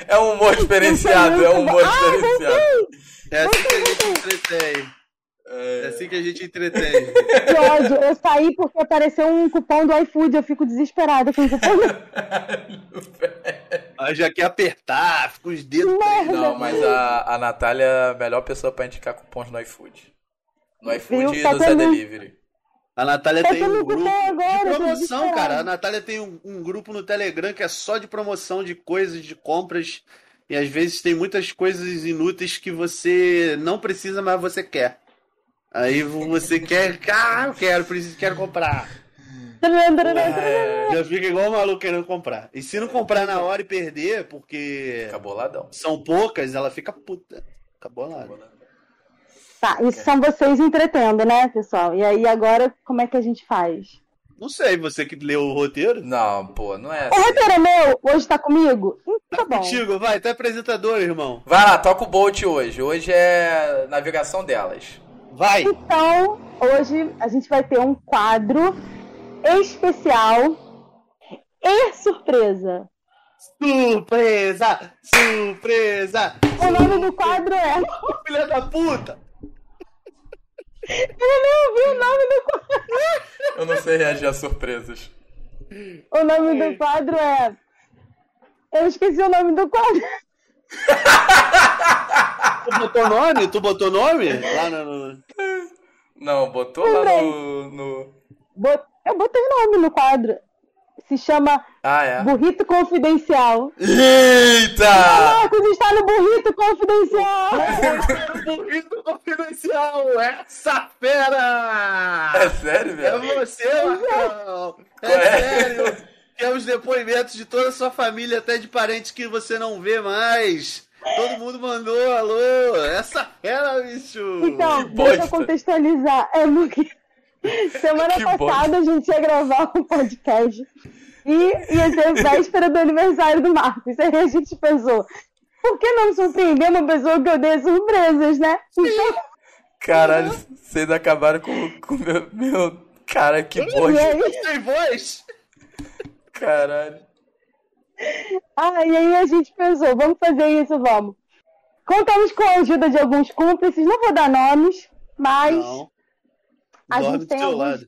É, é um humor diferenciado, é um humor Ah, diferenciado. É assim que a gente entretém. É assim que a gente entretém. Que ódio. Eu saí porque apareceu um cupom do iFood, eu fico desesperada com o cupom. [laughs] Aí já quer apertar, fica os dedos. Merda. Não, mas a, a Natália é a melhor pessoa pra indicar cupons no iFood. No iFood e Tá no Zé Delivery. A Natália Tá tem um grupo agora, de promoção, cara. A Natália tem um, um grupo no Telegram que é só de promoção de coisas, de compras. E às vezes tem muitas coisas inúteis que você não precisa, mas você quer. Aí você quer, ah, eu quero, preciso, quero comprar. Já fica igual o maluco querendo comprar. E se não comprar na hora e perder, porque Fica boladão. são poucas, ela fica puta. Acabou lá. Tá, isso são vocês entretendo, né, pessoal? E aí agora, como é que a gente faz? Não sei, você que leu o roteiro? Não, pô, não é O assim. roteiro é meu? Hoje tá comigo? Então tá bom. Contigo, vai, tu é apresentador, irmão. Vai lá, toca o Bolt hoje. Hoje é navegação delas. Vai! Então, hoje a gente vai ter um quadro especial e surpresa. Surpresa! Surpresa! O nome do quadro é. Filha da puta! Eu nem ouvi o nome do quadro. Eu não sei reagir a surpresas. O nome do quadro é. Eu esqueci o nome do quadro. Tu botou nome? Tu botou nome? Lá no. no- Não, botou lá no. no... Bot- Eu botei nome no quadro. Se chama Ah, é? Burrito Confidencial. Eita! Marcos está no Burrito Confidencial. [laughs] Burrito confidencial! Essa fera! É sério, É velho? você, Marcão! [laughs] É é? sério! Temos depoimentos de toda a sua família, até de parentes que você não vê mais. Todo mundo mandou, alô! Essa fera, bicho! Então, deixa eu contextualizar. É porque semana Que passada a gente ia gravar um podcast e ia ser véspera do aniversário do Marcos. Aí a gente pensou, por que não surpreender uma pessoa que odeia surpresas, né? Então, Caralho, vocês acabaram com o meu, meu. Cara, que aí, Tem voz? Caralho. ah, e aí a gente pensou, vamos fazer isso, vamos. Contamos com a ajuda de alguns cúmplices, não vou dar nomes, mas Não. A Dorme gente tem alguns-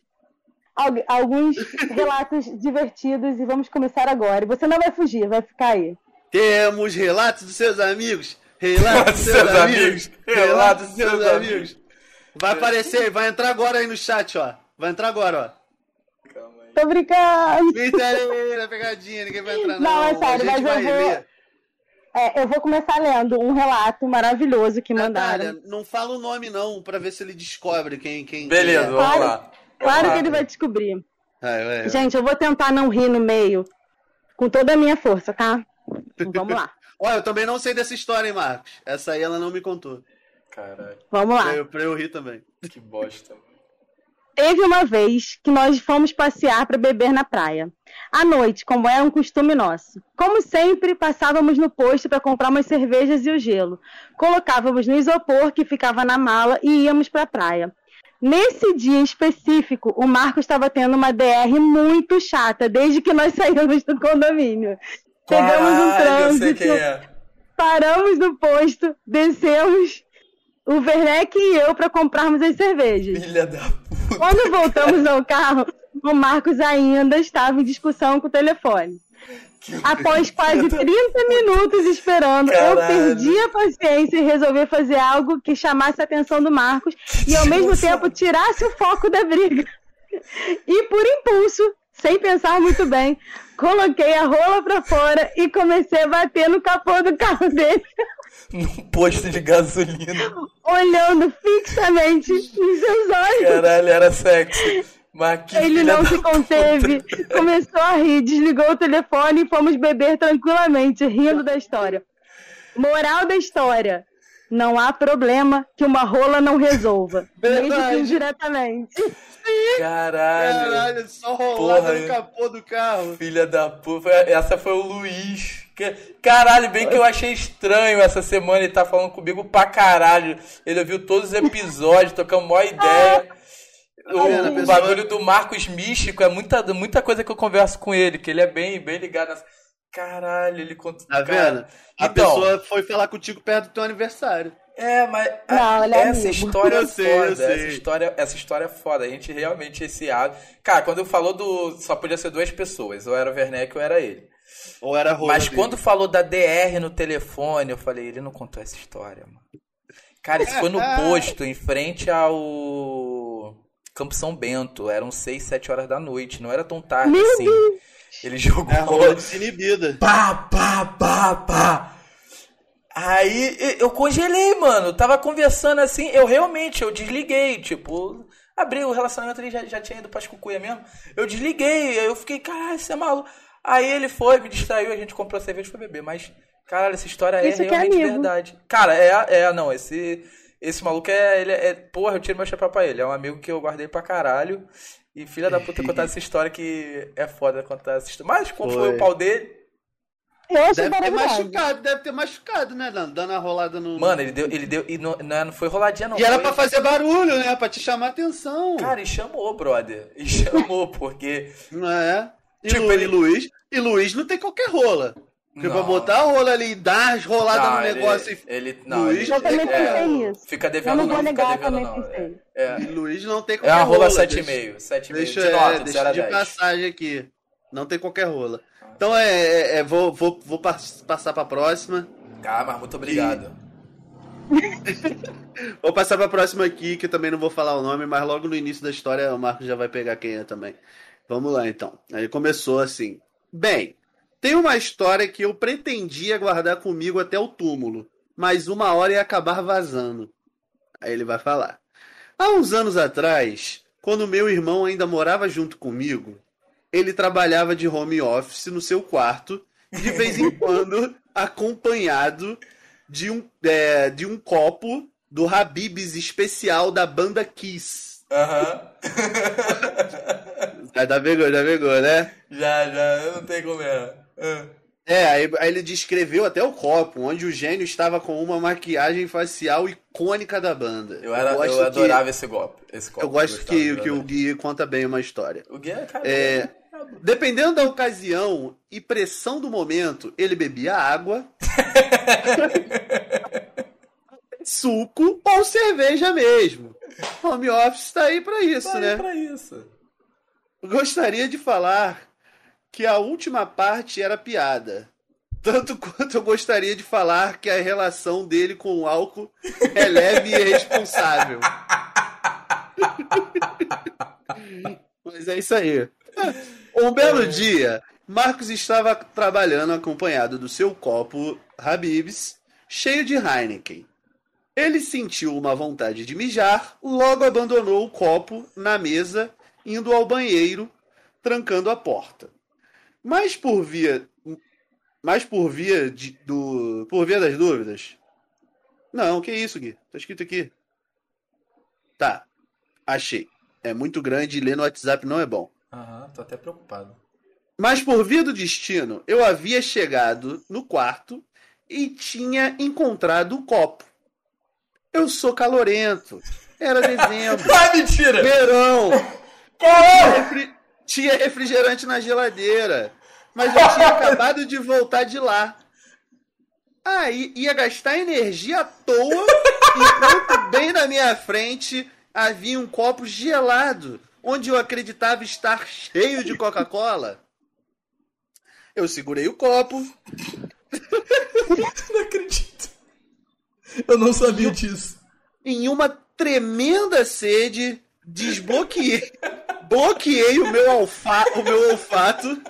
alguns [laughs] relatos divertidos e vamos começar agora. E você não vai fugir, vai ficar aí. Temos relatos dos seus amigos. Relatos dos seus amigos. Relatos dos seus amigos. Vai aparecer, vai entrar agora aí no chat, ó. Vai entrar agora, ó. Calma aí. Tô brincando. Brincadeira, pegadinha, ninguém vai entrar não. Não, é sério, mas vai eu vou-. É, eu vou começar lendo um relato maravilhoso que Natália, mandaram. não fala o nome não, pra ver se ele descobre quem... quem Beleza, quem é. vamos Claro. lá. Claro que ele vai descobrir. Vai, vai, vai. Gente, eu vou tentar não rir no meio. Com toda a minha força, tá? Então, vamos lá. [laughs] Olha, eu também não sei dessa história, hein, Marcos. Essa aí ela não me contou. Caralho, Vamos lá. Pra eu, pra eu rir também. que bosta. Teve uma vez que nós fomos passear para beber na praia. À noite, como era um costume nosso. Como sempre, passávamos no posto para comprar umas cervejas e o gelo. Colocávamos no isopor que ficava na mala e íamos para a praia. Nesse dia específico, o Marco estava tendo uma DR muito chata desde que nós [laughs] saímos do condomínio. Pegamos um trânsito, quem é. paramos no posto, descemos o Werneck e eu para comprarmos as cervejas. Filha da. Quando voltamos ao carro, o Marcos ainda estava em discussão com o telefone. Após quase 30 minutos esperando, eu Caralho. perdi a paciência e resolvi fazer algo que chamasse a atenção do Marcos e ao mesmo tempo tirasse o foco da briga. E por impulso, sem pensar muito bem, coloquei a rola pra fora e comecei a bater no capô do carro dele. Num [laughs] posto de gasolina. Olhando fixamente nos seus olhos. Caralho, era sexy. Ele não se conteve, puta. começou a rir, desligou o telefone e fomos beber tranquilamente, rindo da história. Moral da história: não há problema que uma rola não resolva. Mesmo diretamente. Caralho. Caralho, só rolada Porra, no capô do carro. Filha da puta. Essa foi o Luiz. Caralho, bem que eu achei estranho essa semana ele tá falando comigo pra caralho. Ele ouviu todos os episódios, tocando uma ideia. O, o pessoa... bagulho do Marcos Místico é muita, muita coisa que eu converso com ele, que ele é bem, bem ligado nessa. Caralho, ele conta. Tá vendo? A então, pessoa foi falar contigo perto do teu aniversário. É, mas não, é essa história é foda. Essa história, essa história é foda. A gente realmente esse. Cara, quando falou do. Só podia ser duas pessoas. Ou era o Werneck ou era ele. Ou era a Mas dele. quando falou da DR no telefone, eu falei, ele não contou essa história, mano. Cara, isso foi no [laughs] posto, em frente ao Campo São Bento. Eram 6, 7 horas da noite. Não era tão tarde Meu assim. Deus. Ele jogou. É rola desinibida. [laughs] Pá, pá, pá, pá. Aí eu congelei, mano. Eu tava conversando assim, eu realmente, eu desliguei, tipo, abri o relacionamento ali, já, já tinha ido pra cucuia mesmo. Eu desliguei, eu fiquei, caralho, você é maluco. Aí ele foi, me distraiu, a gente comprou cerveja e foi beber. Mas, caralho, essa história é Isso é realmente é verdade. Cara, é, é, não, esse, esse maluco é, ele é, porra, eu tiro meu chapéu pra ele. É um amigo que eu guardei pra caralho. E filha da puta contar essa [laughs] história que é foda contar essa história. Mas como foi, foi o pau dele? Eu deve ter machucado, deve ter machucado, né, dando, dando a rolada no. Mano, ele deu. Ele deu. E não, não foi roladinha, não. E era pra fazer barulho, né? Pra te chamar atenção. Cara, e chamou, brother. E [laughs] chamou, porque. Não é? E, tipo, Lu, ele... e Luiz. E Luiz não tem qualquer rola. Porque não. pra botar a rola ali e dar as roladas no negócio ele, e. Ele, não, Luiz ele, também é, isso. Fica devendo, eu não. Vou negar, fica devendo, não. É, é. Luiz não tem qualquer rola. É uma rola 7,5. 7,5. Deixa, de, nota, é, deixa de passagem aqui. Não tem qualquer rola. Então é, é, é vou, vou, vou passar pra próxima. Ah, mas muito obrigado. E... [laughs] vou passar pra próxima aqui, que eu também não vou falar o nome, mas logo no início da história o Marcos já vai pegar quem é também. Vamos lá então. Aí começou assim. Bem, tem uma história que eu pretendia guardar comigo até o túmulo, mas uma hora ia acabar vazando. Aí ele vai falar. Há uns anos atrás, quando meu irmão ainda morava junto comigo, ele trabalhava de home office no seu quarto, de vez em [laughs] quando acompanhado de um, é, de um copo do Habibs especial da banda Kiss. Aham. Uhum. [laughs] já pegou, já pegou, né? Já, já, não tenho como é. Uhum. É, aí, aí, ele descreveu até o copo, onde o gênio estava com uma maquiagem facial icônica da banda. Eu, era, eu, eu adorava que, esse, copo, esse copo. Eu gosto que, que o Gui conta bem uma história. O Gui é, cara, é, Dependendo da ocasião e pressão do momento, ele bebia água, [laughs] suco ou cerveja mesmo. Home office está aí para isso, tá né? Para isso. Gostaria de falar que a última parte era piada. Tanto [laughs] quanto eu gostaria de falar que a relação dele com o álcool é leve e responsável. [laughs] Mas é isso aí. Um belo é. dia, Marcos estava trabalhando acompanhado do seu copo Habibs, cheio de Heineken. Ele sentiu uma vontade de mijar, logo abandonou o copo na mesa, indo ao banheiro, trancando a porta. Mas por via, mas por via de, do, por via das dúvidas. Não, que isso, Gui? Tá escrito aqui. Tá, achei. É muito grande e ler no WhatsApp não é bom. Aham, tô até preocupado. Mas por via do destino, eu havia chegado no quarto e tinha encontrado o copo. Eu sou calorento. Era [laughs] dezembro. ah, mentira! Verão. Tinha, refri... tinha refrigerante na geladeira. Mas eu tinha [laughs] acabado de voltar de lá. Aí ia gastar energia à toa, enquanto bem na minha frente havia um copo gelado onde eu acreditava estar cheio de Coca-Cola. Eu segurei o copo. não acredito. Eu não sabia disso. Em uma tremenda sede, desbloqueei. bloqueei o meu, alfa, o meu olfato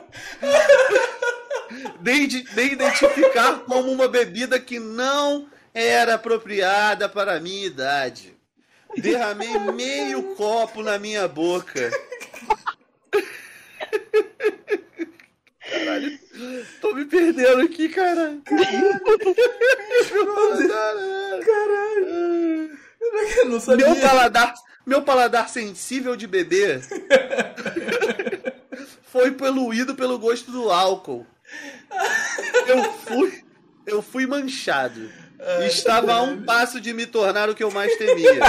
nem, de, nem identificar como uma bebida que não era apropriada para a minha idade. Derramei meio copo na minha boca. Caralho, tô me perdendo aqui, cara. Caralho. Caralho. Eu não sabia. Meu paladar, meu paladar sensível de bebê [laughs] foi poluído pelo gosto do álcool. Eu fui, eu fui manchado. Ai, Estava a um passo de me tornar o que eu mais temia.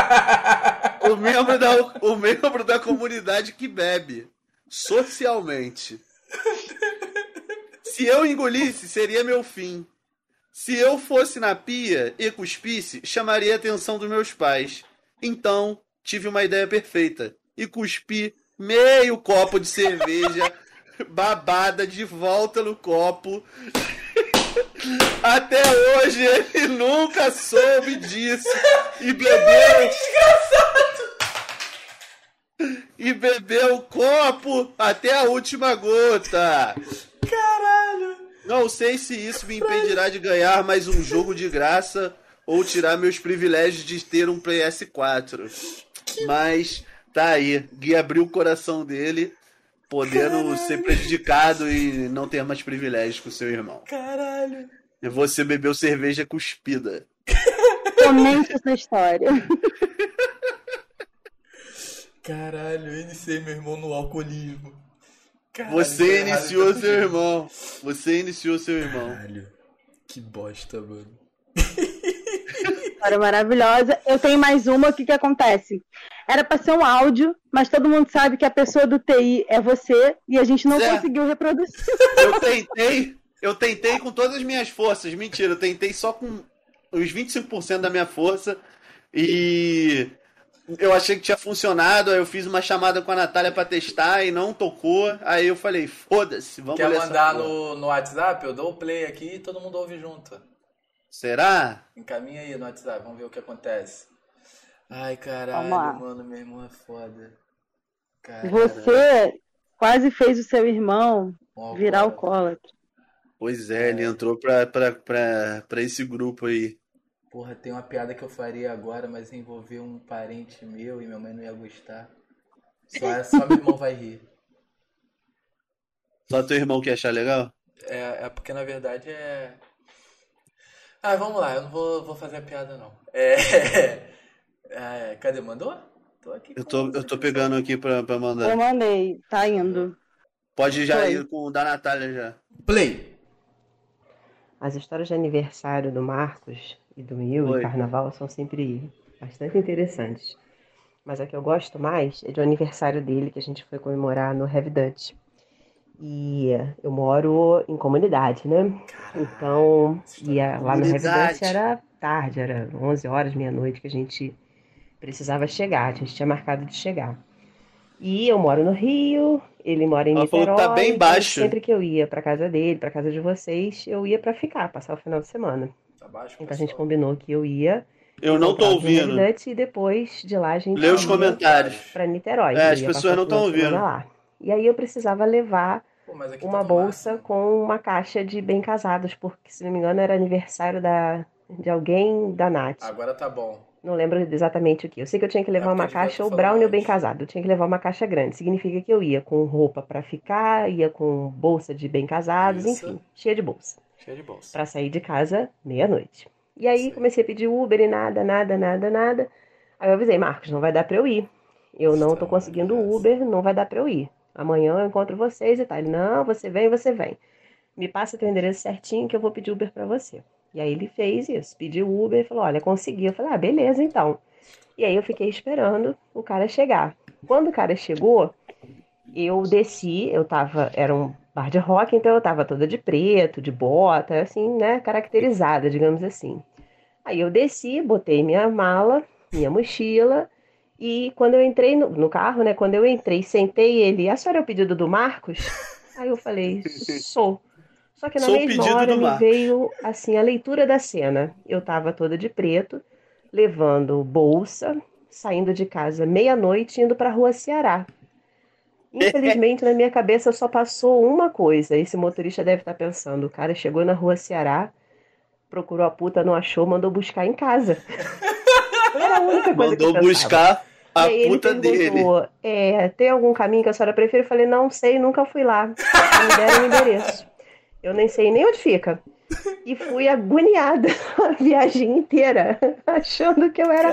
O membro da, o membro da comunidade que bebe. Socialmente. Se eu engolisse, seria meu fim. Se eu fosse na pia e cuspisse, chamaria a atenção dos meus pais. Então, tive uma ideia perfeita e cuspi meio copo de cerveja [laughs] babada de volta no copo. Até hoje ele nunca soube disso e bebeu. Desgraçado! E bebeu o copo até a última gota. Caralho! Não sei se isso me impedirá de ganhar mais um jogo de graça ou tirar meus privilégios de ter um PS4. [laughs] Mas tá aí, Gui abriu o coração dele, podendo Caralho. ser prejudicado e não ter mais privilégios com seu irmão. Caralho! E você bebeu cerveja cuspida. [laughs] Comente essa história. [laughs] Caralho, eu iniciei meu irmão no alcoolismo. Caralho, Você caralho, iniciou seu irmão. Você iniciou seu irmão. Caralho, que bosta, mano. História maravilhosa. Eu tenho mais uma. O que que acontece? Era pra ser um áudio, mas todo mundo sabe que a pessoa do TI é você e a gente não Zé. conseguiu reproduzir. Eu tentei, eu tentei com todas as minhas forças. Mentira, eu tentei só com os 25% da minha força e eu achei que tinha funcionado. Aí eu fiz uma chamada com a Natália pra testar e não tocou. Aí eu falei, foda-se, vamos Quer mandar no, no WhatsApp? Eu dou o play aqui e todo mundo ouve junto. Será? Encaminha aí no WhatsApp, vamos ver o que acontece. Ai, caralho, mano, meu irmão é foda. Caralho, Você quase fez o seu irmão um virar alcoólatra. alcoólatra. Pois é, ele entrou pra, pra, pra, pra esse grupo aí. Porra, tem uma piada que eu faria agora, mas envolver um parente meu e minha mãe não ia gostar. Só, só meu irmão vai rir. Só teu irmão que achar legal? É, é porque na verdade é. Ah, vamos lá, eu não vou, vou fazer a piada não. É. [laughs] é, cadê? Mandou? Tô aqui. Eu tô, eu tô pegando aqui pra, pra Eu mandar. mandei, tá indo. Pode já Foi. ir com o da Natália já. Play! As histórias de aniversário do Marcos e do Oi. e carnaval são sempre bastante interessantes. Mas a que eu gosto mais é do aniversário dele, que a gente foi comemorar no Heavy Dutch. E eu moro em comunidade, né? Então, ia lá Comunidade. Dutch era tarde, era 11 horas, meia-noite que a gente precisava chegar, a gente tinha marcado de chegar. E eu moro no Rio, ele mora em Ela falou que Niterói. tá bem então baixo. Sempre que eu ia pra casa dele, pra casa de vocês, eu ia pra ficar, passar o final de semana. Tá baixo, Então a gente pessoal? combinou que eu ia Eu não tô ouvindo. E depois de lá a gente Lê os comentários. pra Niterói. É, as pessoas não o final tão de semana ouvindo. lá. E aí eu precisava levar Pô, uma tá bolsa máximo. com uma caixa de bem casados, porque se não me engano era aniversário da, de alguém da Nath. Agora tá bom. Não lembro exatamente o que. Eu sei que eu tinha que levar É, uma caixa ou brownie ou bem casado. Eu tinha que levar uma caixa grande. Significa que eu ia com roupa pra ficar, ia com bolsa de bem casados, Isso. enfim, cheia de bolsa. Cheio de bolsa. Pra sair de casa meia-noite. E aí comecei a pedir Uber e nada, nada, nada, nada. Aí eu avisei, Marcos, não vai dar pra eu ir. Eu não tô conseguindo né? Uber, não vai dar pra eu ir. Amanhã eu encontro vocês e tal. Ele, não, você vem, você vem. Me passa teu endereço certinho que eu vou pedir Uber pra você. E aí ele fez isso, pediu Uber e falou, olha, consegui. Eu falei, ah, beleza então. E aí eu fiquei esperando o cara chegar. Quando o cara chegou, eu desci, eu tava, era um bar de rock, então eu tava toda de preto, de bota, assim, né, caracterizada, digamos assim. Aí eu desci, botei minha mala, minha mochila, e quando eu entrei no, no carro, né, quando eu entrei, sentei ele, a senhora é o pedido do Marcos? [laughs] Aí eu falei, sou. Só que na Sou mesma hora me Marcos. veio, assim, a leitura da cena. Eu tava toda de preto, levando bolsa, saindo de casa meia-noite, indo pra rua Ceará. Infelizmente, na minha cabeça só passou uma coisa. Esse motorista deve estar pensando: o cara chegou na rua Ceará, procurou a puta, não achou, mandou buscar em casa. [laughs] Única coisa Mandou que eu pensava. buscar a E aí ele puta dele. perguntou, É, tem algum caminho que a senhora prefere? Eu falei, não sei, nunca fui lá. Me deram o endereço. Eu nem sei nem onde fica. E fui agoniada [laughs] a viagem inteira, achando que eu era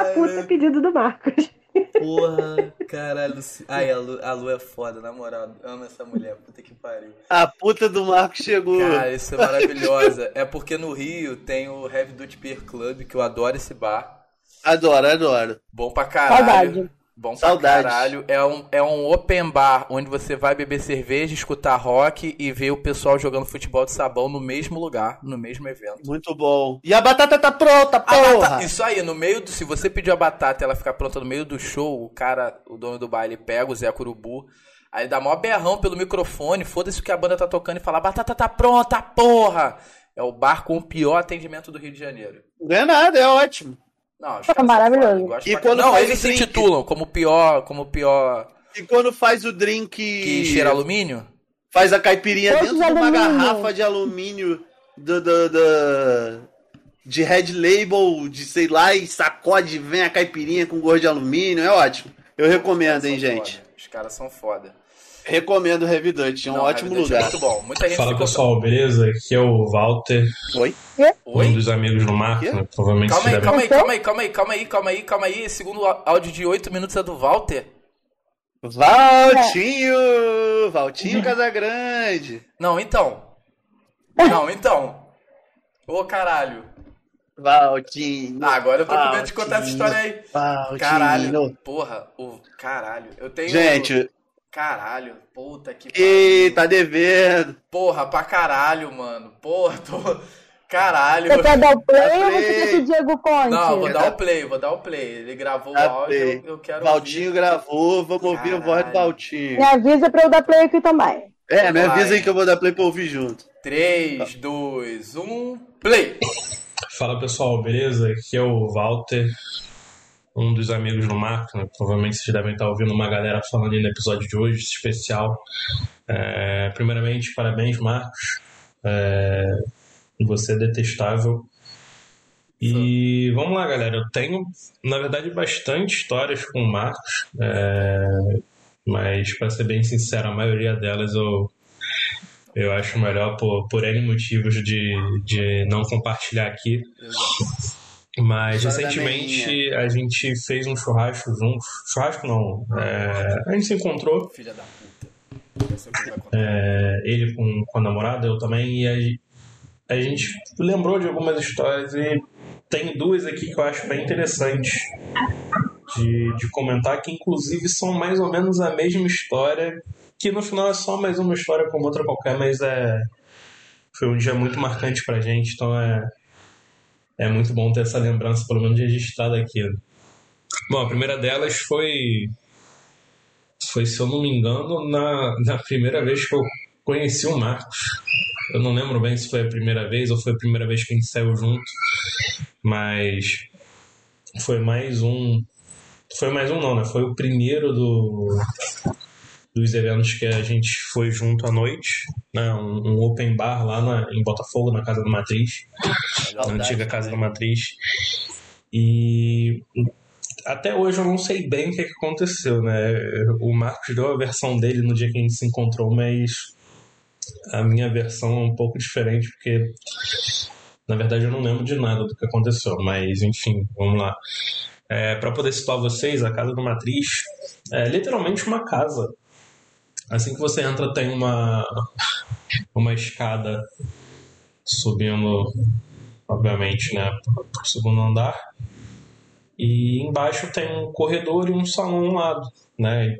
a puta Caralho. pedido do Marcos. Porra, caralho. Ai, a Lu, a Lu é foda, na moral. Amo essa mulher, puta que pariu. A puta do Marco chegou. Cara, isso é maravilhosa. É porque no Rio tem o Heavy Duty Beer Club, que eu adoro esse bar. Adoro, adoro. Bom pra caralho. Saudade. Bom pra Saudades. caralho. É um, é um open bar onde você vai beber cerveja, escutar rock e ver o pessoal jogando futebol de sabão no mesmo lugar, no mesmo evento. Muito bom. E a batata tá pronta, porra! batata- isso aí, no meio do. Se você pedir a batata e ela ficar pronta no meio do show, o cara, o dono do baile, pega o Zé Curubu. Aí dá mó berrão pelo microfone, foda-se o que a banda tá tocando e fala: a batata tá pronta, porra! É o bar com o pior atendimento do Rio de Janeiro. Não é nada, é ótimo. Não, são maravilhoso. foda, E quando. Não, faz eles o se drink? intitulam como pior, como pior E quando faz o drink. que cheira alumínio? Faz a caipirinha Poço dentro de de uma garrafa de alumínio do, do, do- de Red Label, de sei lá, e sacode, vem a caipirinha com gosto de alumínio. É ótimo. Eu recomendo, hein, são gente. foda. Os caras são foda. Recomendo o Dutch, é um Não, ótimo É lugar. muito bom. Muita gente Fala pessoal, beleza? Aqui é o Walter, Oi? Oi? um dos amigos do Marco, né? Provavelmente Calma aí, calma aí, calma aí, calma aí, calma aí, calma aí, calma aí. Esse segundo áudio de 8 minutos é do Walter? Valtinho! Valtinho Casagrande! Não, então. Não, então. Ô, caralho. Valtinho! Ah, agora eu tô com medo de contar essa história aí. Valtinho. Caralho. Porra, o caralho. Eu tenho. Gente, Caralho. Puta que pariu. tá devendo. Porra, pra caralho, mano. Porra, tô. Caralho. Você quer dar o play, Dá ou você play. quer que o Diego conte? Não, vou dar o play, vou dar o play. Ele gravou o Dá áudio, play. eu, eu quero Valtinho ouvir. gravou, vamos ouvir a voz do Caralho. Valtinho. Me avisa pra eu dar play aqui também. É, me Vai. avisa aí que eu vou dar play pra ouvir junto. 3, 2, 1, play! Fala pessoal, beleza? Aqui é o Walter, um dos amigos do Marco, né? Provavelmente vocês devem estar ouvindo uma galera falando aí no episódio de hoje, especial. É, primeiramente, parabéns, Marcos. É, você é detestável. E vamos lá, galera. Eu tenho, na verdade, bastante histórias com o Marcos, é, mas, para ser bem sincero, a maioria delas eu, eu acho melhor por, por N motivos de, de não compartilhar aqui. Mas recentemente a gente fez um churrasco juntos. Churrasco não. é, a gente se encontrou, Filha da puta. Contar. é, ele com, com a namorada, eu também, e a, a gente lembrou de algumas histórias e tem duas aqui que eu acho bem interessantes de, de comentar, que inclusive são mais ou menos a mesma história, que no final é só mais uma história como outra qualquer, mas é foi um dia muito marcante pra gente, então é, é muito bom ter essa lembrança, pelo menos registrada aqui. Bom, a primeira delas foi foi, se eu não me engano, na, na primeira vez que eu conheci o Marcos. Eu não lembro bem se foi a primeira vez ou foi a primeira vez que a gente saiu junto, mas foi mais um. Foi mais um, não, né? Foi o primeiro do, dos eventos que a gente foi junto à noite, né? Um, um open bar lá na, em Botafogo, na Casa da Matriz na antiga casa da matriz. E até hoje eu não sei bem o que, que aconteceu, né? O Marcos deu a versão dele no dia que a gente se encontrou, mas a minha versão é um pouco diferente, porque na verdade eu não lembro de nada do que aconteceu, mas enfim, vamos lá. É, Para poder situar vocês, a casa da matriz é literalmente uma casa. Assim que você entra, tem uma, uma escada subindo obviamente, né, para o segundo andar. E embaixo tem um corredor e um salão ao lado, né?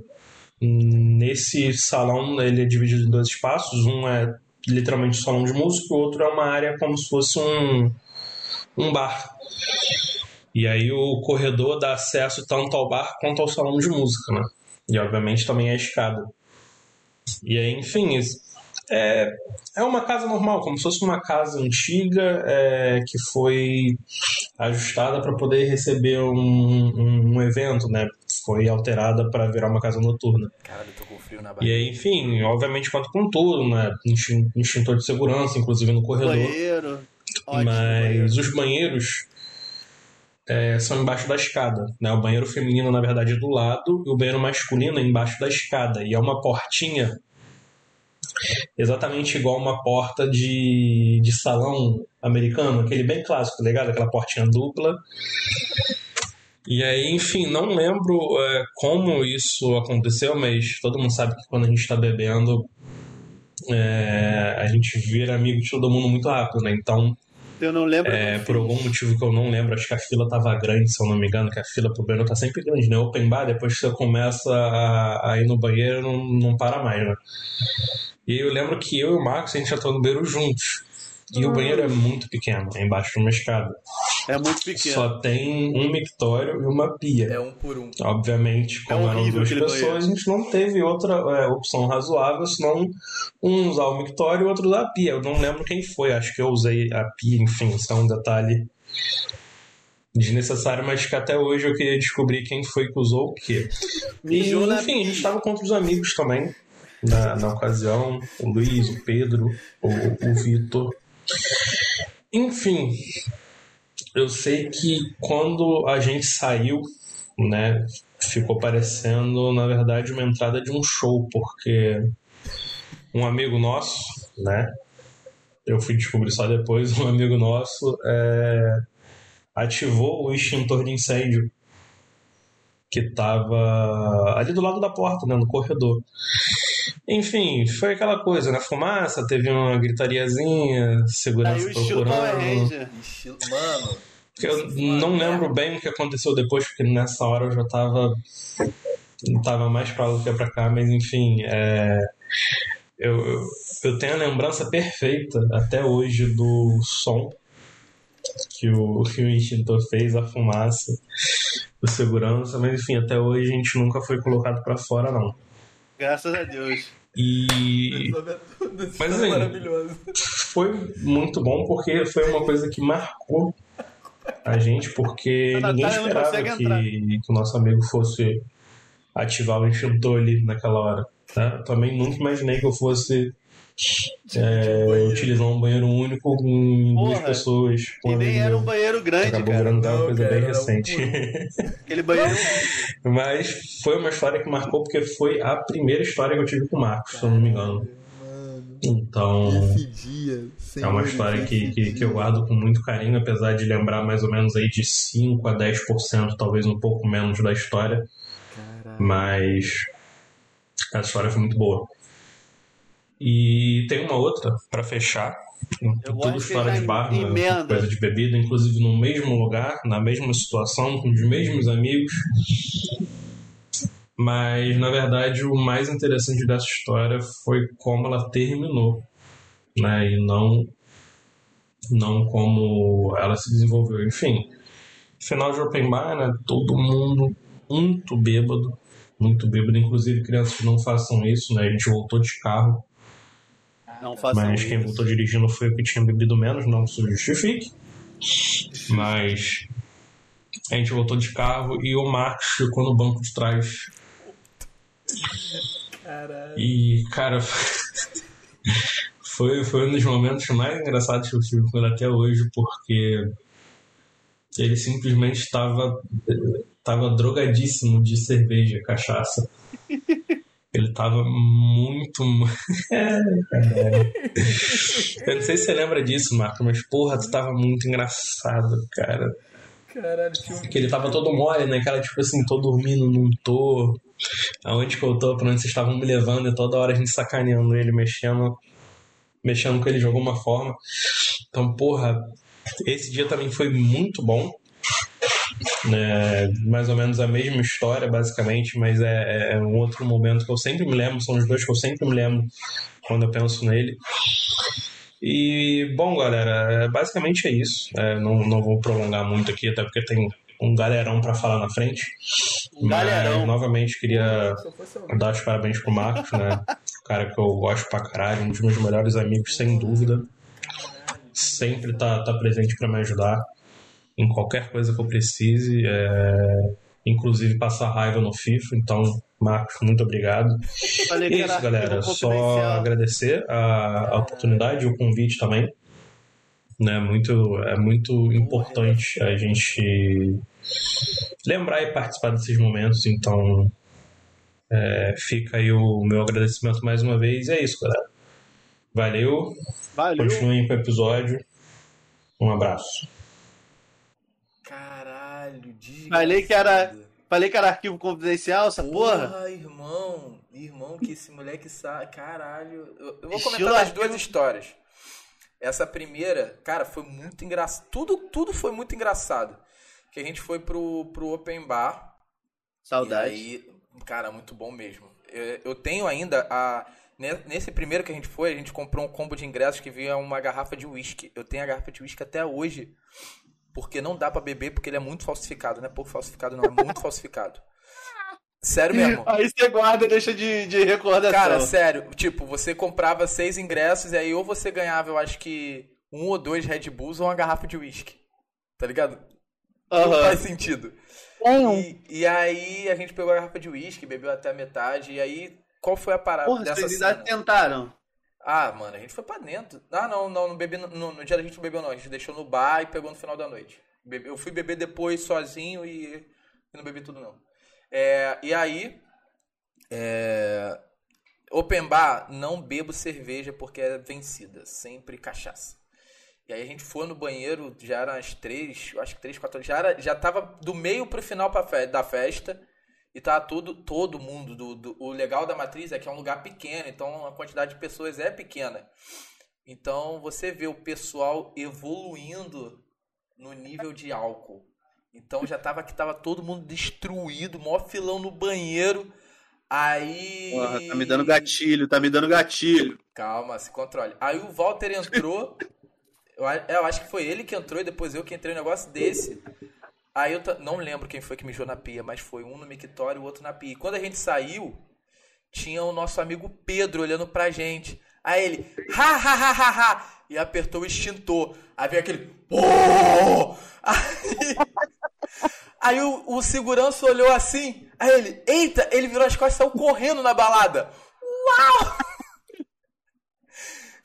Nesse salão ele é dividido em dois espaços, um é literalmente um salão de música, o outro é uma área como se fosse um, um bar. E aí o corredor dá acesso tanto ao bar quanto ao salão de música, né? E obviamente também a escada. E aí, enfim, isso- é, é uma casa normal, como se fosse uma casa antiga é, que foi ajustada para poder receber um, um, um evento, né? foi alterada para virar uma casa noturna. Caralho, eu tô com frio na E barriga. aí, enfim, obviamente conta com tudo, né? Extin- Extintor de segurança, inclusive no corredor. Banheiro. Ótimo, Mas banheiro. os banheiros é, são embaixo da escada. Né? O banheiro feminino, na verdade, é do lado e o banheiro masculino é embaixo da escada. E é uma portinha exatamente igual uma porta de, de salão americano, aquele bem clássico, ligado? Aquela portinha dupla. E aí, enfim, não lembro é, como isso aconteceu, mas todo mundo sabe que quando a gente tá bebendo, é, a gente vira amigo de todo mundo muito rápido, né? Então, Eu não lembro. é, por algum motivo que eu não lembro, acho que a fila tava grande, se eu não me engano, que a fila pro banheiro tá sempre grande, né? Open bar, depois que você começa a, a ir no banheiro, não, não para mais, né? E aí eu lembro que eu e o Marcos, a gente já tá no banheiro juntos. E o banheiro é muito pequeno, é embaixo de uma escada. É muito pequeno. Só tem um mictório e uma pia. É um por um. Obviamente, como eram horrível duas pessoas, banheiro. a gente não teve outra é, opção razoável, senão um usar o mictório e o outro usar a pia. Eu não lembro quem foi, acho que eu usei a pia, enfim, isso é um detalhe desnecessário, mas que até hoje eu queria descobrir quem foi que usou o quê. E, enfim, a gente estava com outros amigos também, na, na ocasião, o Luiz, o Pedro, o, o Vitor. Enfim, eu sei que quando a gente saiu, né, ficou parecendo, na verdade, uma entrada de um show, porque um amigo nosso, né, eu fui descobrir só depois, um amigo nosso é, ativou o extintor de incêndio que estava ali do lado da porta, né, no corredor. Enfim, foi aquela coisa, né? Fumaça, teve uma gritariazinha, Aí segurança o estilo Power procurando. Ranger. Estilo... Mano, Eu não lembro bem o que aconteceu depois, porque nessa hora eu já tava. Não tava mais pra lá do que pra cá, mas enfim. é, eu, eu, eu tenho a lembrança perfeita até hoje do som que o, que o extintor fez, a fumaça, o segurança, mas enfim, até hoje a gente nunca foi colocado pra fora, não. Graças a Deus. E Mas, assim, maravilhoso. foi muito bom porque foi uma coisa que marcou a gente, porque A ninguém Natália não esperava que, que o nosso amigo fosse ativar o extintor ali naquela hora. Tá? Eu também nunca imaginei que eu fosse é, utilizar um banheiro único com duas Porra, pessoas. com E nem era um banheiro grande, Acabou cara. virando uma coisa cara, bem era um recente. [laughs] Aquele banheiro. Mas foi uma história que marcou porque foi a primeira história que eu tive com o Marcos, se eu não me engano. Mano, Então. dia. É uma história que, que, que eu guardo com muito carinho, apesar de lembrar mais ou menos aí de 5 a 10%, talvez um pouco menos da história, Caralho. mas a história foi muito boa. E tem uma outra pra fechar. Tudo já de bar, né? coisa de bebida, inclusive no mesmo lugar, na mesma situação, com os mesmos amigos. Mas, na verdade, o mais interessante dessa história foi como ela terminou, né? E não, não como ela se desenvolveu. Enfim, final de open bar, né? Todo mundo muito bêbado, muito bêbado. Inclusive, crianças não façam isso, né? A gente voltou de carro, Não façam mas quem voltou dirigindo foi o que tinha bebido menos, não se justifique. Mas a gente voltou de carro e o Marcos ficou no banco de trás. Caralho. E, cara, foi, foi um dos momentos mais engraçados que eu tive com ele até hoje, porque ele simplesmente estava estava drogadíssimo de cerveja, cachaça. Ele tava muito. [laughs] Eu não sei se você lembra disso, Marco, mas porra, tu tava muito engraçado, cara. Caralho, um Que ele tava todo mole, né? Cara, tipo assim, tô dormindo, não tô. Aonde que eu tô, pra onde vocês estavam me levando, e toda hora a gente sacaneando ele, mexendo, mexendo com ele de alguma forma. Então, porra, esse dia também foi muito bom. Né? mais ou menos a mesma história, basicamente, mas é, é um outro momento que eu sempre me lembro, são os dois que eu sempre me lembro quando eu penso nele. E, bom, galera, é- basicamente é isso. É, não, não vou prolongar muito aqui, até porque tem um galerão pra falar na frente. Um galerão. Mas, novamente, queria dar os parabéns pro Marcos, né? O cara que eu gosto pra caralho, um dos meus melhores amigos, sem dúvida. Sempre tá, tá presente pra me ajudar em qualquer coisa que eu precise. é, inclusive passar raiva no FIFA. Então, Marcos, muito obrigado. Falei E é isso, galera. Só agradecer a, a oportunidade e o convite também. Né, muito, é muito importante a gente lembrar e participar desses momentos. Então, é, fica aí o meu agradecimento mais uma vez. E é isso, galera. Valeu. Valeu. Continuem com o episódio. Um abraço. Desgraçado. Falei que era- Falei que era arquivo confidencial, essa porra. Porra, irmão. Irmão, que esse moleque sabe. Caralho. Eu, eu vou Estilo comentar as duas histórias. Essa primeira, cara, foi muito engraçado. Tudo, tudo foi muito engraçado. Que a gente foi pro, pro Open Bar. Saudade. E aí, cara, muito bom mesmo. Eu, eu tenho ainda a. ne- Nesse primeiro que a gente foi, a gente comprou um combo de ingressos que vinha uma garrafa de uísque. Eu tenho a garrafa de uísque até hoje. Porque não dá pra beber, porque ele é muito falsificado. Não é pouco falsificado, não. É muito [laughs] falsificado. Sério mesmo. Aí você guarda e deixa de, de recordação. Cara, sério, tipo, você comprava seis ingressos e aí ou você ganhava, eu acho que um ou dois Red Bulls ou uma garrafa de uísque. Tá ligado? Não Aham. faz sentido. Nenhum. E, e aí a gente pegou a garrafa de uísque, bebeu até a metade, e aí qual foi a parada Porra, dessa vocês cena? tentaram. Ah, mano, a gente foi pra dentro. Ah, não, não, não bebi no, no, dia da gente não bebeu não, a gente deixou no bar e pegou no final da noite. Eu fui beber depois sozinho e, não bebi tudo não. É, e aí, é, open bar, não bebo cerveja porque é vencida, sempre cachaça. E aí a gente foi no banheiro, já eram as três, acho que três, quatro, já, era, já tava do meio pro final pra fe- da festa. E tava tudo, todo mundo. Do, do- o legal da matriz é que é um lugar pequeno, então a quantidade de pessoas é pequena. Então você vê o pessoal evoluindo no nível de álcool. Então já tava que tava todo mundo destruído, maior filão no banheiro. Aí. Porra, tá me dando gatilho, tá me dando gatilho. Calma, se controle. Aí o Walter entrou. eu, acho que foi ele que entrou e depois eu que entrei no negócio desse. Aí eu não lembro quem foi que mijou na pia, mas foi um no mictório e o outro na pia. E quando a gente saiu, tinha o nosso amigo Pedro olhando pra gente. Aí ele, ha, ha, ha, ha, ha, e apertou o extintor. Aí veio aquele, pô! [laughs] Aí, aí o, o segurança olhou assim, aí ele, eita, ele virou as costas e saiu correndo na balada. Uau!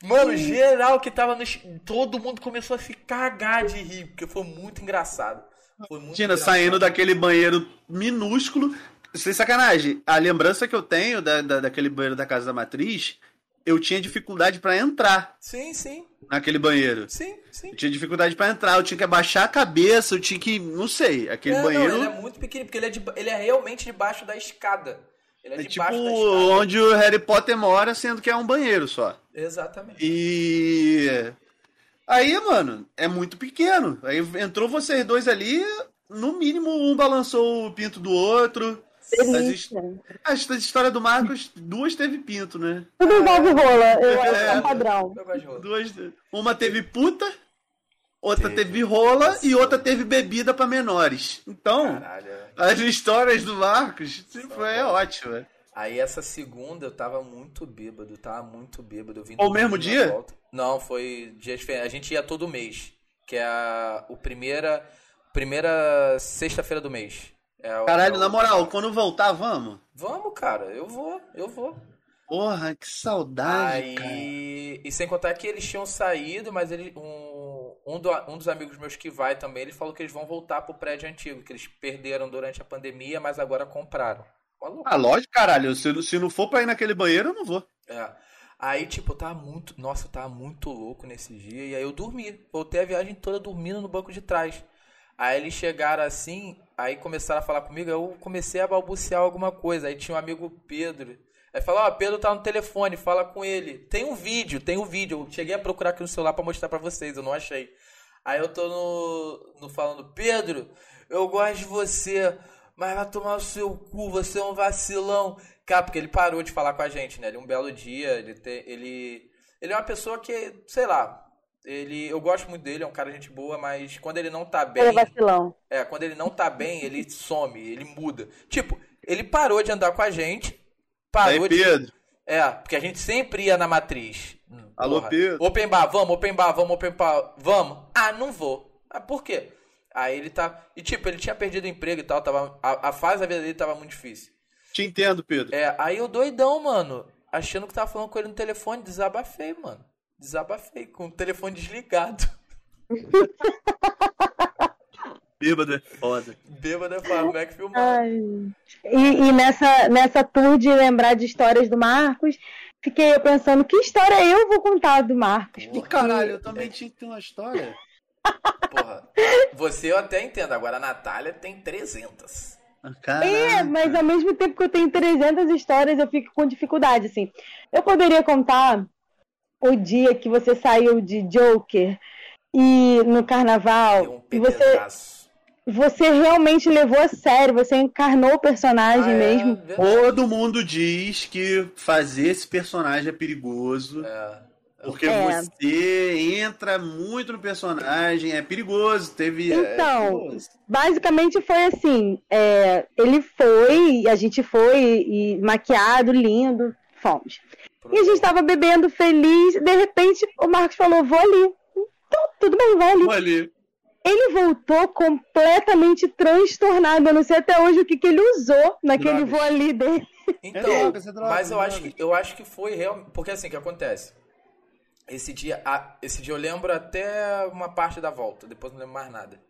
[laughs] Mano, geral que tava no. Todo mundo começou a se cagar de rir, porque foi muito engraçado. Foi muito Imagina, engraçado. saindo daquele banheiro minúsculo. Sem sacanagem, a lembrança que eu tenho da, da- daquele banheiro da casa da matriz, eu tinha dificuldade pra entrar Sim, sim, naquele banheiro. sim, sim. Eu tinha dificuldade pra entrar, eu tinha que abaixar a cabeça, eu tinha que. Não sei, aquele É, não, banheiro. ele é muito pequeno, porque ele é, de- ele é realmente debaixo da escada. Ele é, é tipo debaixo da escada. onde o Harry Potter mora, sendo que é um banheiro só. Exatamente. E. Aí, mano, é muito pequeno. Aí entrou vocês dois ali, no mínimo um balançou o pinto do outro. Delícia. A história do Marcos, duas teve pinto, né? Tudo envolve rola, eu acho que é É. um padrão. De rola. Duas, uma teve puta, outra Teve. teve rola e outra teve bebida pra menores. Então, Caralho. é. as histórias do Marcos tipo, é ótima. Aí essa segunda eu tava muito bêbado, tava muito bêbado. Eu vim Foi o dormindo mesmo dia? volta. Não, foi dias diferentes. A gente ia todo mês, que é a o primeira primeira sexta-feira do mês. É Caralho, é o- na moral, quando voltar, vamos? Vamos, cara, eu vou, eu vou. Porra, que saudade, cara. Aí, e sem contar que eles tinham saído, mas ele, um, um, do- um dos amigos meus que vai também, ele falou que eles vão voltar pro prédio antigo, que eles perderam durante a pandemia, mas agora compraram. Uma loucura. Ah, lógico, caralho. Se, se não for pra ir naquele banheiro, eu não vou. É. Aí, tipo, tava muito. Nossa, eu tava muito louco nesse dia. E aí eu dormi. Voltei a viagem toda dormindo no banco de trás. Aí eles chegaram assim, aí começaram a falar comigo, eu comecei a balbuciar alguma coisa. Aí tinha um amigo Pedro. Aí falou, ó, Pedro tá no telefone, fala com ele. Tem um vídeo, tem um vídeo. Eu cheguei a procurar aqui no celular pra mostrar pra vocês, eu não achei. Aí eu tô no, no falando, Pedro, eu gosto de você, mas vai tomar o seu cu, você é um vacilão. Cara, porque ele parou de falar com a gente, né? Ele um belo dia, ele te, ele ele é uma pessoa que, sei lá, ele eu gosto muito dele, é um cara gente boa, mas quando ele não tá bem, Ele é vacilão. é, quando ele não tá bem, ele some, ele muda. Tipo, ele parou de andar com a gente, parou Aí, de Pedro. é, porque a gente sempre ia na matriz. Alô, porra. Pedro. Open bar, vamos, open bar, vamos, open bar, vamos. Ah, não vou. Ah, por quê? Aí ele tá. E tipo, ele tinha perdido o emprego e tal, tava. A, a fase da vida dele tava muito difícil. Te entendo, Pedro. É, aí eu doidão, mano, achando que tava falando com ele no telefone, desabafei, mano. Desabafei, com o telefone desligado. [laughs] Bêbado é foda. Bêbado é foda, como é que filmar? Ai. E, e nessa, nessa tour de lembrar de histórias do Marcos, fiquei eu pensando, que história eu vou contar do Marcos? Pô, caralho, eu também tinha que ter uma história. Porra, você eu até entendo, agora a Natália tem 300. Caraca. É, mas ao mesmo tempo que eu tenho 300 histórias, eu fico com dificuldade, assim. Eu poderia contar o dia que você saiu de Joker e no carnaval, um e você, você realmente levou a sério, você encarnou o personagem Ah, é, mesmo. verdade. Todo mundo diz que fazer esse personagem é perigoso. É. Porque É. você entra muito no personagem, é perigoso. Teve. é Então, perigoso. Basicamente foi assim: é, ele foi, a gente foi, e maquiado, lindo, fomos. E a gente tava bebendo feliz, de repente o Marcos falou: vou ali. Então, tudo bem, vai ali. Vou ali. Ele voltou completamente transtornado. Eu não sei até hoje o que, que ele usou naquele Drogas. voo ali dele. Então, É é mas eu é acho, que, eu acho que foi real. Porque assim, o que acontece? Esse dia, esse dia eu lembro até uma parte da volta, depois não lembro mais nada.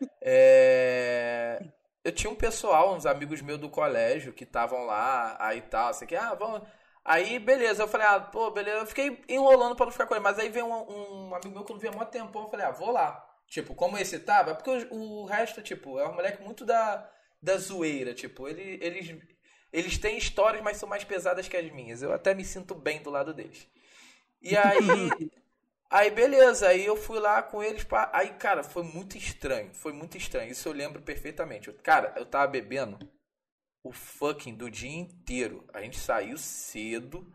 [laughs] É, Eu tinha um pessoal, uns amigos meus do colégio que estavam lá, aí tal, assim que, ah, vamos. Aí, beleza, eu falei, ah, pô, beleza, eu fiquei enrolando pra não ficar com ele, mas aí veio um, um amigo meu que eu não via há muito tempo, eu falei, ah, vou lá. Tipo, como esse tava, porque o, o resto, tipo, é um moleque muito da, da zoeira, tipo, ele, eles, eles têm histórias, mas são mais pesadas que as minhas. Eu até me sinto bem do lado deles. E aí, aí beleza, aí eu fui lá com eles, pá, aí, cara, foi muito estranho, foi muito estranho, isso eu lembro perfeitamente. Eu- Cara, eu tava bebendo o fucking do dia inteiro. A gente saiu cedo,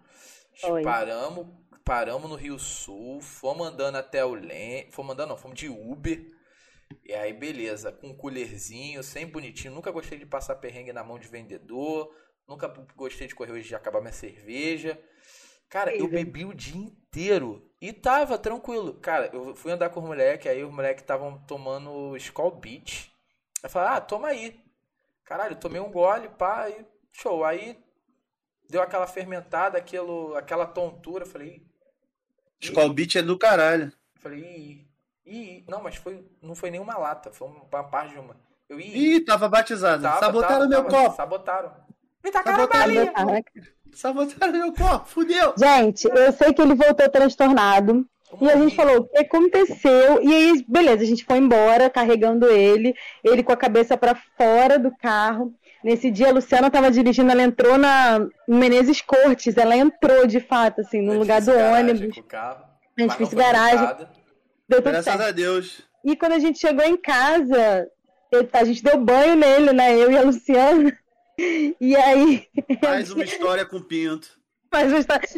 paramos, paramos no Rio Sul, fomos andando até o Lem, fomos andando não, fomos de Uber. E aí, beleza, com um colherzinho, sempre bonitinho. Nunca gostei de passar perrengue na mão de vendedor. Nunca gostei de correr hoje de acabar minha cerveja. Cara, eu bebi o dia inteiro e tava tranquilo. Cara, eu fui andar com os moleques, aí os moleques estavam tomando Skull Beach. Eu falei, ah, toma aí. Caralho, eu tomei um gole, pá, e show. Aí deu aquela fermentada, aquilo, aquela tontura. Eu falei, Skull Beat é do caralho. eu falei, ih, ih, não, mas foi, não foi nenhuma lata, foi uma parte de uma. Eu ih, Ih, tava batizado. tava, Sabotaram tava, meu tava, copo. Sabotaram. Me tacaram a balinha. Sabotaram meu copo. Fudeu. Gente, eu sei que ele voltou transtornado. E a gente falou, o que aconteceu? E aí, beleza, a gente foi embora carregando ele, ele com a cabeça pra fora do carro. Nesse dia, a Luciana tava dirigindo, ela entrou na Menezes Cortes, ela entrou de fato, assim, no Eu lugar do garagem ônibus. carro, A gente fez garagem, deu tudo Graças certo. a Deus. E quando a gente chegou em casa, a gente deu banho nele, né? Eu e a Luciana. [laughs] E aí. [laughs] Mais uma história com pinto. Mas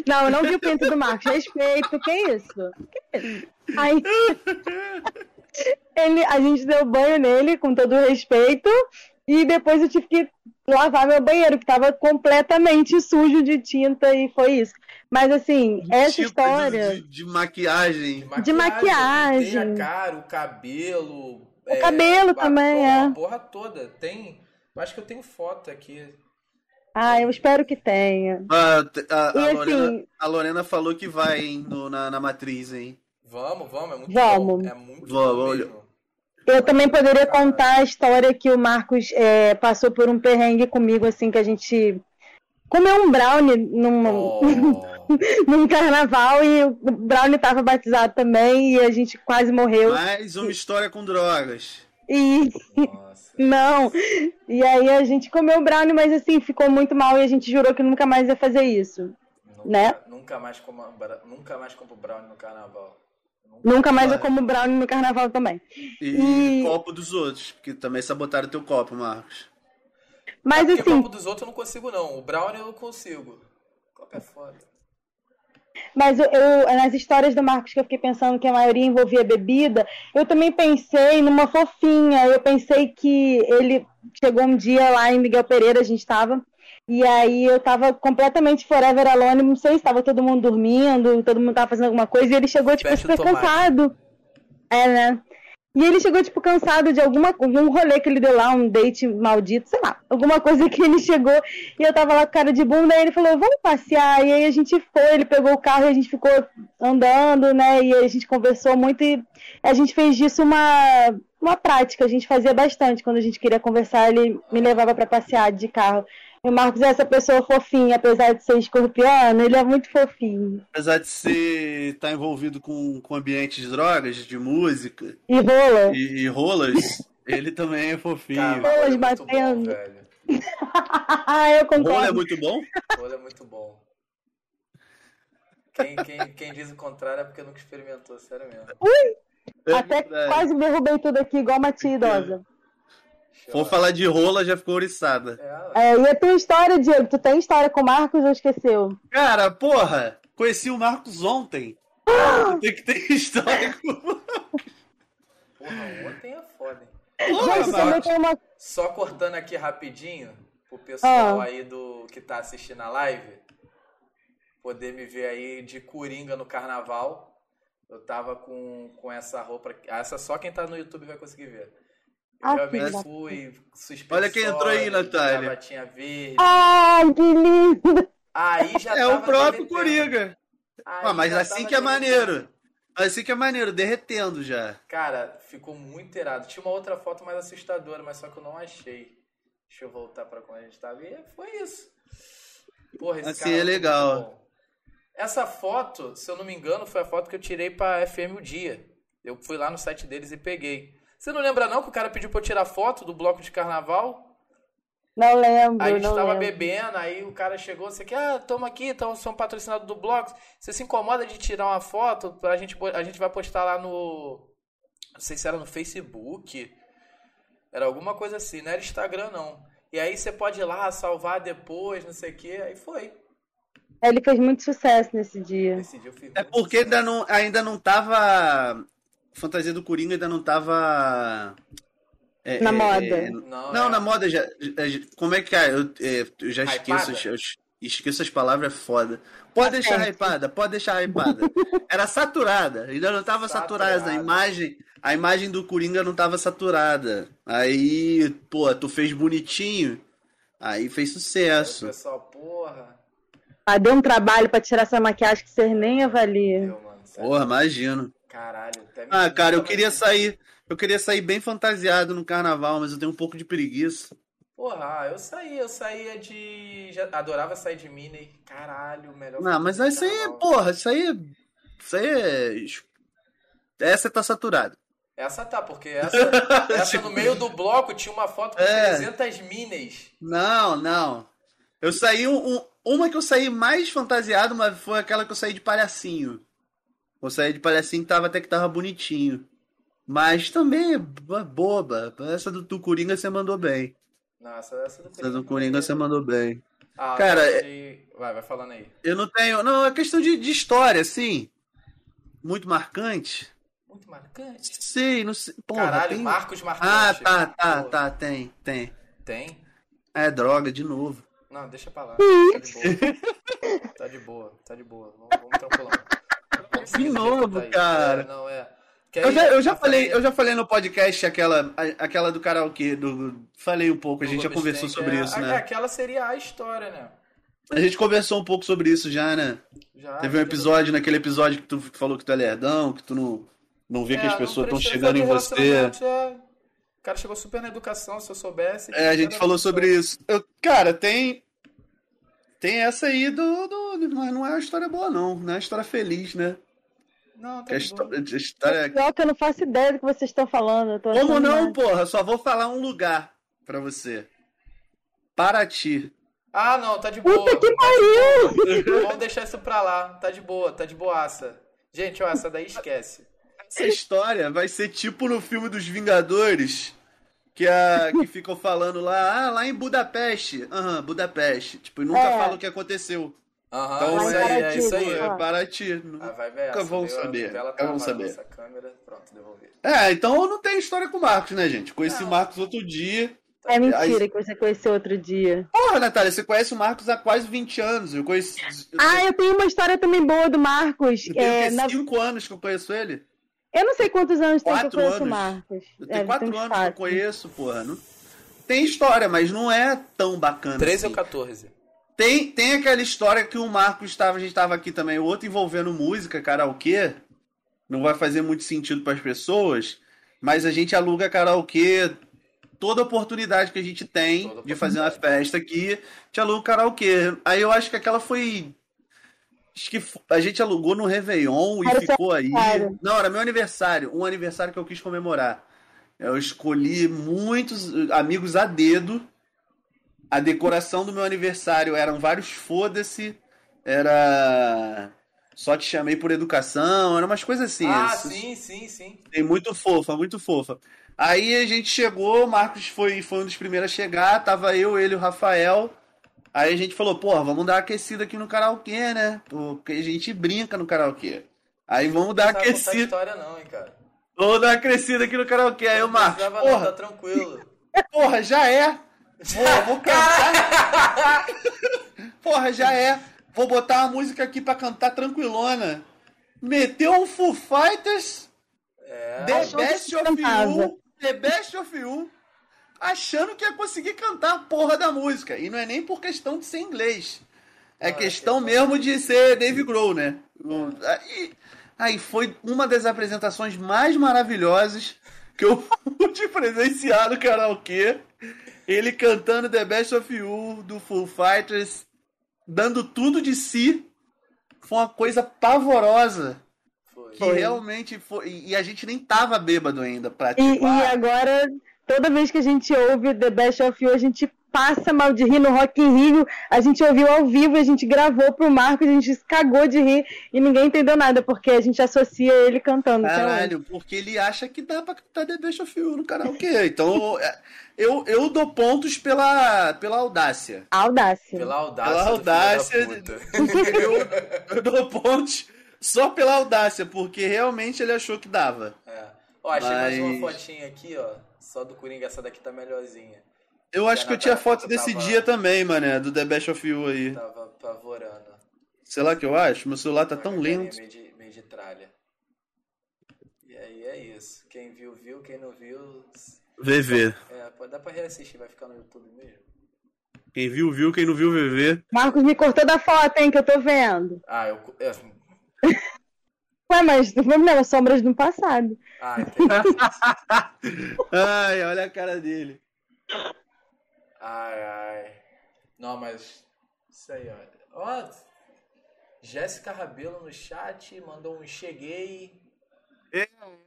Não, eu não vi o pinto do Marcos. Respeito, que isso? Que isso? Aí. [laughs] Ele, a gente deu banho nele, com todo o respeito. E depois eu tive que lavar meu banheiro, que estava completamente sujo de tinta, e foi isso. Mas assim, essa Tipo história. De, de maquiagem. De maquiagem. eu pintei a cara, o cabelo. O cabelo a também, porra, é. A porra toda. Tem. Eu acho que eu tenho foto aqui. Ah, eu espero que tenha. A, a- a E Lorena, assim- a Lorena falou que vai, hein, no- na, na matriz, hein? Vamos, vamos, é muito Vamos. bom. É muito Vamos, bom. Eu também poderia contar a história que o Marcos é, passou por um perrengue comigo, assim, que a gente comeu um brownie num, Oh, [laughs] num carnaval e o brownie tava batizado também e a gente quase morreu. Mais uma história com drogas. E nossa. Não, e aí a gente comeu o brownie, mas assim, ficou muito mal e a gente jurou que nunca mais ia fazer isso. Nunca, Né? Nunca mais como nunca mais compro brownie no carnaval. Nunca mais eu Vai. como brownie no carnaval também. E, E- copo dos outros, porque também sabotaram teu copo, Marcos. Mas Porque assim, copo dos outros eu não consigo, não. O brownie eu consigo. Copo é foda. Mas eu, eu- nas histórias do Marcos que eu fiquei pensando que a maioria envolvia bebida, eu também pensei numa fofinha. Eu pensei que ele chegou um dia lá em Miguel Pereira, a gente estava, e aí eu tava completamente forever alone, não sei se estava todo mundo dormindo, todo mundo tava fazendo alguma coisa, e ele chegou, tipo, Fecha super cansado. É, né? E ele chegou, tipo, cansado de alguma, algum rolê que ele deu lá, um date maldito, sei lá, alguma coisa que ele chegou e eu tava lá com cara de bunda, e ele falou, vamos passear. E aí a gente foi, ele pegou o carro e a gente ficou andando, né? E a gente conversou muito e a gente fez disso uma, uma prática. A gente fazia bastante quando a gente queria conversar, ele me levava para passear de carro. E o Marcos é essa pessoa fofinha, apesar de ser escorpiano, ele é muito fofinho. Apesar de ser estar tá envolvido com, com ambiente de drogas, de música. E rola. E, e rolas, ele também é fofinho. Cara, rolas é batendo. [laughs] eu concordo. Rola é muito bom? Rola é muito bom. Quem, quem, quem diz o contrário é porque nunca experimentou, sério mesmo. Ui! É Até quase derrubei tudo aqui, igual uma tia idosa. For falar de rola, já ficou oriçada. É, e a tua história, Diego? Tu tem história com o Marcos ou esqueceu? Cara, porra, conheci o Marcos ontem. tem que ter história com o Marcos. Porra, ontem é foda, hein? Porra, só, uma... só cortando aqui rapidinho, pro pessoal ah. aí do que tá assistindo a live, poder me ver aí de Coringa no carnaval. Eu tava com, com essa roupa. Essa só quem tá no YouTube vai conseguir ver. Eu realmente ah, fui Olha quem entrou aí, Natália. Gravatinha verde. Ai, que lindo! Aí já É o próprio derretendo. Coringa. Ah, mas assim que é maneiro. Assim que é maneiro, derretendo já. Cara, ficou muito irado. Tinha uma outra foto mais assustadora, mas só que eu não achei. Deixa eu voltar pra quando a gente tava. E foi isso. Porra, esse assim é legal. Essa foto, se eu não me engano, foi a foto que eu tirei pra FM o dia. Eu fui lá no site deles e peguei. Você não lembra não que o cara pediu pra eu tirar foto do bloco de carnaval? Não lembro. Aí a gente não tava lembro. bebendo, aí o cara chegou, você quer, ah, toma aqui, então sou um patrocinado do bloco. Você se incomoda de tirar uma foto pra gente, a gente vai postar lá no. Não sei se era no Facebook. Era alguma coisa assim, não era Instagram não. E aí você pode ir lá, salvar depois, não sei o que, aí foi. Ele fez muito sucesso nesse dia. Nesse dia eu fiz é porque ainda não, ainda não tava fantasia do Coringa ainda não tava. É, na é, moda. É, não, não é. na moda já, já, Como é que é? Eu, é, eu já esqueço. Eu esqueço as palavras, é foda. Pode deixar hypada, pode deixar hypada. [laughs] Era saturada, ainda não tava saturada. saturada. A imagem, a imagem do Coringa não tava saturada. Aí, pô, tu fez bonitinho. Aí fez sucesso. Aí, pessoal, porra. Ah, deu um trabalho para tirar essa maquiagem que vocês nem avaliam. Porra, imagino. Caralho, até Ah, cara, eu queria sair. Eu queria sair bem fantasiado no carnaval, mas eu tenho um pouco de preguiça. Porra, eu saí, eu saía de. Já adorava sair de Minnie. Caralho, melhor. Não, mas isso aí, porra, isso aí. Isso aí é. Essa tá saturada. Essa tá, porque [laughs] essa, essa no meio do bloco tinha uma foto com é. 300 minis. Não, não. Eu saí um, um, uma que eu saí mais fantasiado, mas foi aquela que eu saí de palhacinho. O sair de palhacinho tava até que tava bonitinho. Mas também é boba. Essa do, do Coringa você mandou bem. Nossa, essa do Coringa. Essa do Coringa você mandou bem. Ah, Cara, de... vai, vai falando aí. Eu não tenho. Não, é questão de, de história, assim. Muito marcante. Muito marcante? Sei, não sei. Porra, Caralho, tem... Marcos Marcante. Ah, tá, tá, tá, tem, tem. Tem? É droga, de novo. Não, deixa pra lá. Tá de boa. tá de boa, tá de boa. Vamos, vamos tranquilão. [laughs] De novo, cara. É, não, é. Eu já, eu, já falei, eu já falei no podcast aquela, aquela do karaokê, do, falei um pouco, a gente já conversou sobre é, isso, né? Aquela seria a história, né? A gente conversou um pouco sobre isso já, né? Já, Teve um episódio, naquele episódio que tu falou que tu é lerdão, que tu não, não vê é, que as pessoas estão chegando em você. É... O cara chegou super na educação, se eu soubesse. É, a gente falou sobre isso. Eu, cara, tem. Tem essa aí do, do. Não é uma história boa, não. Não é uma história feliz, né? Não, tá história, história... Pior que eu não faço ideia do que vocês estão falando. Como não, porra? Só vou falar um lugar pra você. Paraty. Ah, não, tá de boa. Puta que pariu! [laughs] Vamos deixar isso pra lá. Tá de boa, tá de boaça. Gente, ó, essa daí esquece. Essa história vai ser tipo no filme dos Vingadores. Que, a, que ficam falando lá, ah, lá em Budapeste. Aham, uhum, Budapeste. Tipo, e nunca é. falam o que aconteceu. Aham, então, isso aí, é isso aí. É Paraty. Ah, vai ver Nunca vão saber. Ela tá vão saber. Câmera. Pronto, devolvi. É, então não tem história com o Marcos, né, gente? Conheci o Marcos outro dia. É mentira Aí... que você conheceu outro dia. Porra, Natália, você conhece o Marcos há quase 20 anos. Eu conheci. Ah, eu tenho uma história também boa do Marcos. Eu tenho é, 5 na... anos que eu conheço ele. Eu não sei quantos anos tem que eu Quatro conheço o anos. Marcos. Eu É, tenho quatro tem uns anos que eu quatro. conheço, porra. Não... Tem história, mas não é tão bacana 13 assim. ou 14. Tem, tem aquela história que o Marcos estava, a gente estava aqui também, o outro envolvendo música, karaokê. Não vai fazer muito sentido para as pessoas, mas a gente aluga karaokê toda oportunidade que a gente tem de fazer uma festa aqui, te aluga karaokê. Aí eu acho que aquela foi acho que a gente alugou no Réveillon e ficou aí. Não, era meu aniversário, um aniversário que eu quis comemorar. Eu escolhi muitos amigos a dedo. A decoração do meu aniversário eram vários foda-se. Era. Só te chamei por educação, eram umas coisas assim. ah, Isso- sim, sim, sim. Tem muito fofa, muito fofa. Aí a gente chegou, o Marcos foi, foi um dos primeiros a chegar, tava eu, ele e o Rafael. Aí a gente falou, porra, vamos dar uma aquecida aqui no karaokê, né? Porque a gente brinca no karaokê. Aí vamos dar Não aquecida. história não, hein, cara. Vamos dar uma crescida aqui no karaokê. Aí o Não Marcos, precisava não, tá porra, tranquilo. [laughs] porra, já é. Vou, vou cantar. Porra, já é. Vou botar uma música aqui pra cantar tranquilona. Meteu um Foo Fighters, É. The Achou Best of cantava. You, The Best of You, achando que ia conseguir cantar a porra da música. E não é nem por questão de ser inglês. É Ah, questão é mesmo de ser Dave Grohl, né? Aí, aí foi uma das apresentações mais maravilhosas que eu [laughs] pude presenciar no karaokê. Ele cantando The Best of You do Full Fighters, dando tudo de si. Foi uma coisa pavorosa. Foi. Que realmente foi. E a gente nem tava bêbado ainda pra E, tipo, e ah, agora, toda vez que a gente ouve The Best of You, a gente passa mal de rir no Rock in Rio. A gente ouviu ao vivo, a gente gravou pro Marcos, a gente cagou de rir e ninguém entendeu nada, porque a gente associa ele cantando. Caralho, porque ele acha que dá pra cantar The Best of You no karaokê. Então, é, eu, eu dou pontos pela, pela audácia. Audácia. Pela audácia. Pela audácia. [laughs] Eu, eu dou pontos só pela audácia, porque realmente ele achou que dava. É. Ó, achei mais uma Mas- fotinha aqui, ó. Só do Coringa, essa daqui tá melhorzinha. Eu acho que eu tinha foto desse tava- dia também, mané, do The Best of You aí. Tava apavorando. Sei lá o que eu acho, meu celular tá tão lento. Meio de, meio de tralha. E aí é isso. Quem viu, viu. Quem não viu... VV. É, pode dar pra reassistir. Vai ficar no YouTube mesmo. Quem viu, viu. Quem não viu, VV. Marcos me cortou da foto, hein, que eu tô vendo. Ah, eu... é, [laughs] Ué, mas não foi problema, sombras do passado. Ah, entendi. [laughs] Ai, olha a cara dele. Ai, ai. Não, mas. Isso aí, ó. Ó. Jéssica Rabelo no chat mandou um cheguei.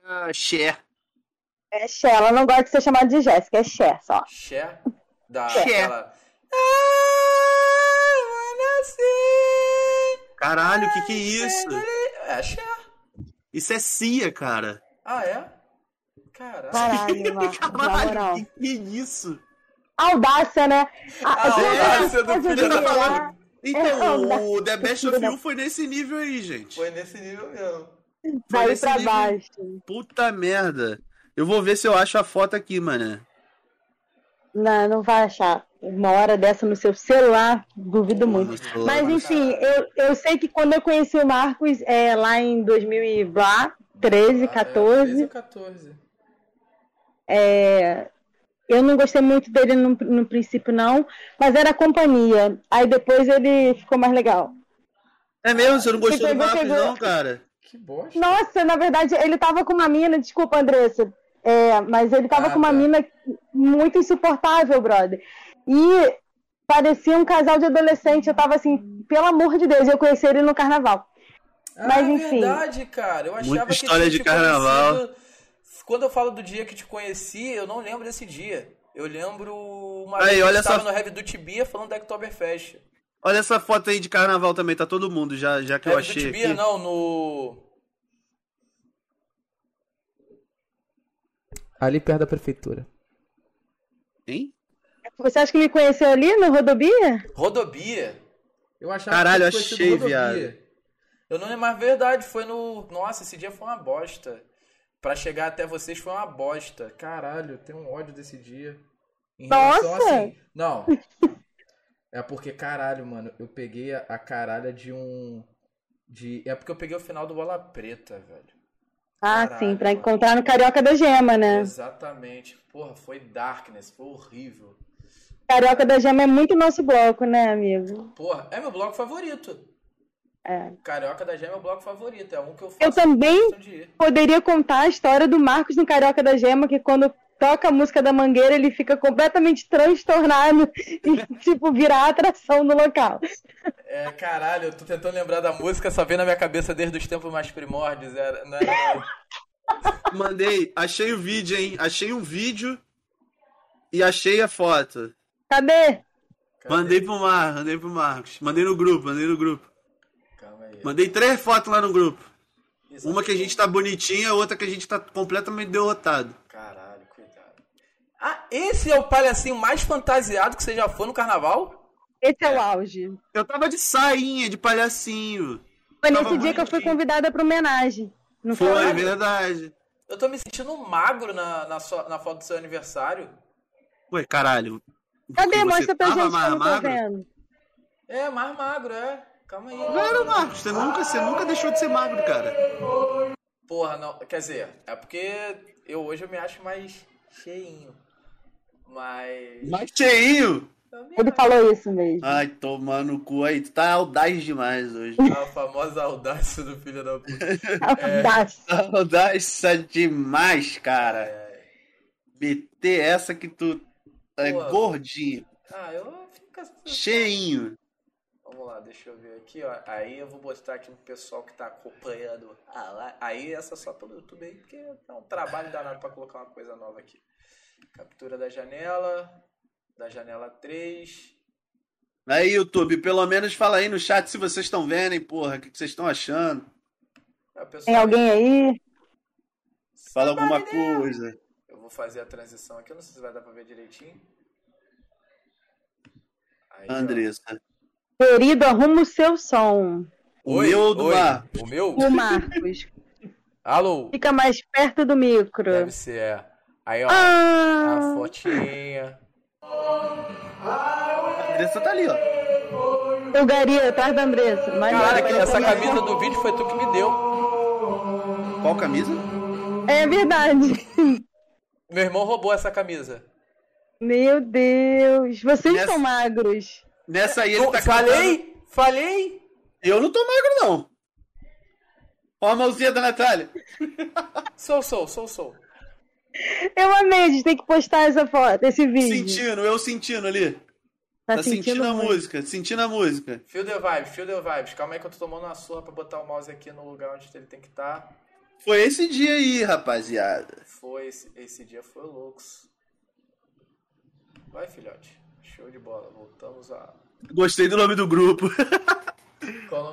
Ah, Xé. É Xé, ela não gosta de ser chamada de Jéssica, é Xé só. Xé. Da Xé. aquela. Ah. Caralho, o que que é isso? É, Xé. Isso é Cia, cara. Ah, é? Caralho. Caralho, [laughs] Caralho, que que é isso? Audácia, né? A audácia do filho da admirar- Então, É, o The Best of You foi nesse nível aí, gente. Foi nesse nível mesmo. Nesse pra nível. baixo. Puta merda. Eu vou ver se eu acho a foto aqui, mano. Não, não vai achar. Uma hora dessa no seu celular, duvido muito. Mas enfim, eu, eu sei que quando eu conheci o Marcos, é, lá em 2013, Ah, é, 14, 13 ou 14. é, eu não gostei muito dele no, no princípio, não, mas era companhia. Aí depois ele ficou mais legal. É mesmo? Você não gostou do pegou. não, cara? Que bosta. Nossa, na verdade, ele tava com uma mina, desculpa, Andressa, é, mas ele tava Ah, com uma tá. mina muito insuportável, brother. E parecia um casal de adolescente. Eu tava assim, pelo amor de Deus, eu conheci ele no carnaval. Ah, Mas, é enfim. verdade, cara. Eu achava Muita que história tinha de carnaval. conhecido- Quando eu falo do dia que te conheci, eu não lembro desse dia. Eu lembro uma Aí, vez que olha eu tava só- no Heavy do Tibia falando da Oktoberfest. Olha essa foto aí de carnaval também, tá todo mundo, já, já que eu Heavy do achei Tibia aqui. não, no... Ali perto da prefeitura. Hein? Você acha que me conheceu ali no Rodobia? Rodobia? Eu achava Caralho, que achei, viado. Eu não lembro, mas verdade, foi no. Nossa, esse dia foi uma bosta. Pra chegar até vocês foi uma bosta. Caralho, eu tenho um ódio desse dia. Em relação, Nossa! assim, Não. É porque, caralho, mano, eu peguei a, a caralha de um. De... É porque eu peguei o final do Bola Preta, velho. Ah, Caralho, sim, pra mano. encontrar no Carioca da Gema, né? Exatamente. Porra, foi Darkness, foi horrível. Carioca da Gema é muito nosso bloco, né, amigo? Porra, é meu bloco favorito. É. Carioca da Gema é o bloco favorito. É um que eu faço. Eu também poderia contar a história do Marcos no Carioca da Gema, que quando toca a música da Mangueira, ele fica completamente transtornado [laughs] e, tipo, vira a atração no local. É, caralho, eu tô tentando lembrar da música, só vem na minha cabeça desde os tempos mais primórdios. Era, não era, [laughs] Mandei, achei o vídeo, hein? Achei um vídeo e achei a foto. Cadê? Mandei pro Mar, mandei pro Marcos. Mandei no grupo, mandei no grupo. Mandei três fotos lá no grupo. Isso Uma que a gente tá bonitinha, outra que a gente tá completamente derrotado. Caralho, cuidado. Ah, esse é o palhacinho mais fantasiado que você já foi no carnaval? Esse é o auge. Eu tava de sainha, de palhacinho. Foi Tava nesse dia que eu fui convidada pra homenagem. Não Foi, foi? verdade. Eu tô me sentindo magro na, na, sua- na foto do seu aniversário. Ué, caralho. Cadê? Mostra pra tava gente que eu mais não tô magro? vendo. É, mais magro, é. Calma aí. Não era, Marcos. Você nunca, você nunca deixou de ser magro, cara. Porra, não. Quer dizer, é porque eu hoje eu me acho mais cheinho. Mas. Mais cheinho. Ele falou isso mesmo. Ai, tomando o cu aí. Tu tá audaz demais hoje. [laughs] A famosa audácia do filho da puta. [laughs] Audácia. Audácia demais, cara. Meter essa que tu é Pô. gordinho, Ah, eu fico assim. cheinho. Lá, deixa eu ver aqui, ó. Aí eu vou botar aqui pro pessoal que tá acompanhando. a live. aí essa só pelo YouTube aí, porque é um trabalho danado pra colocar uma coisa nova aqui. Captura da janela. Da janela 3. Aí, YouTube, pelo menos fala aí no chat se vocês estão vendo, hein, porra. O que vocês estão achando? Ah, pessoal, Tem alguém aí? Fala alguma coisa. Eu vou fazer a transição aqui, eu não sei se vai dar pra ver direitinho. Aí, ó. Querido, arruma o seu som. O Oi, meu ou do oi. Mar? O meu? O Marcos. [laughs] Alô? Fica mais perto do micro. Deve ser, é. Aí, ó. A Ah, fotinha. A Andressa tá ali, ó. o Gari atrás da Andressa. Mas Caralho, mas- essa camisa do vídeo foi tu que me deu. Qual camisa? É verdade. Meu irmão roubou essa camisa. Meu Deus. Vocês Nessa- são magros. Nessa aí ele tá cantando- falei? Falei? Eu não tô magro, não. Ó a mãozinha da Natália. [laughs] Sou, sou, sou, sou. Eu amei, a gente tem que postar essa foto, esse vídeo. Sentindo, eu sentindo ali. Tá, Tá sentindo a muito. música, sentindo a música. Feel the vibes, feel the vibes. Calma aí que eu tô tomando uma surra pra botar o mouse aqui no lugar onde ele tem que estar. Foi esse dia aí, rapaziada. Foi, esse, esse dia foi loucos. Vai, filhote. Show de bola. Voltamos a. Gostei do nome do grupo.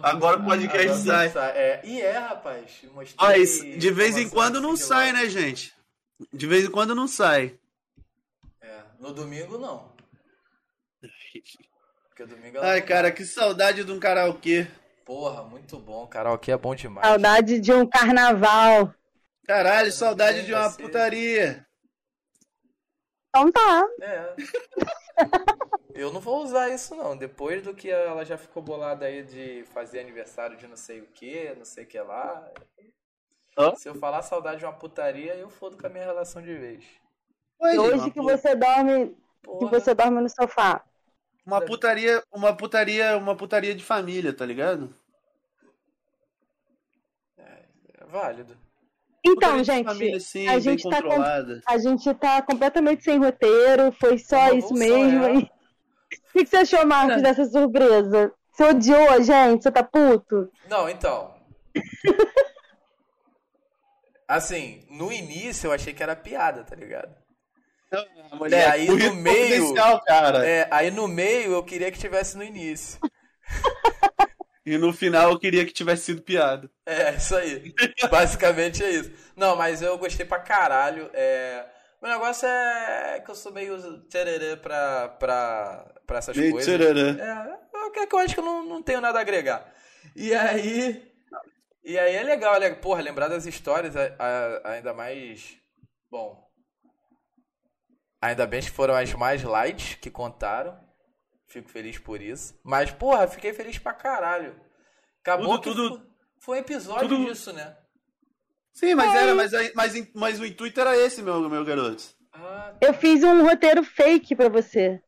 Agora o podcast Agora sai. É, e é, rapaz. Mostrei de vez em quando não sai, lá. né, gente? De vez em quando não sai. É, no domingo não. Porque domingo ela Ai, cara, que saudade de um karaokê. Porra, muito bom. Karaokê é bom demais. Saudade de um carnaval. Caralho, saudade de uma ser. putaria. Então tá. É. [laughs] Eu não vou usar isso não. Depois do que ela já ficou bolada aí de fazer aniversário de não sei o que, não sei o que lá. Hã? Se eu falar saudade de uma putaria, eu fodo com a minha relação de vez. Ué, E gente, hoje que você dorme, que você dorme no sofá. uma putaria, uma putaria, uma putaria de família, tá ligado? É válido. Então, Putaria gente, família, sim, a gente tá com- a gente tá completamente sem roteiro, foi só isso mesmo. É. O que, que você achou, Marcos, dessa surpresa? Você odiou a gente? Você tá puto? Não, então. [laughs] Assim, no início eu achei que era piada, tá ligado? Não, mulher, E aí, por no meio- cara. É, aí no meio eu queria que tivesse no início. [laughs] E no final eu queria que tivesse sido piada. É, isso aí. Basicamente é isso. Não, mas eu gostei pra caralho. É... O negócio é que eu sou meio tererê pra, pra, pra essas Meio coisas. tchararã. É, o que é que eu acho que eu não, não tenho nada a agregar. E aí. E aí é legal, é legal. Porra, lembrar das histórias, a- a- ainda mais. Bom. Ainda bem que foram as mais light que contaram. Fico feliz por isso. Mas, porra, fiquei feliz pra caralho. Acabou Tudo- que tudo- fo- foi um episódio tudo- disso, né? Sim, mas era, mas, mas, mas o intuito era esse, meu, meu garoto. Ah, Eu fiz um roteiro fake pra você.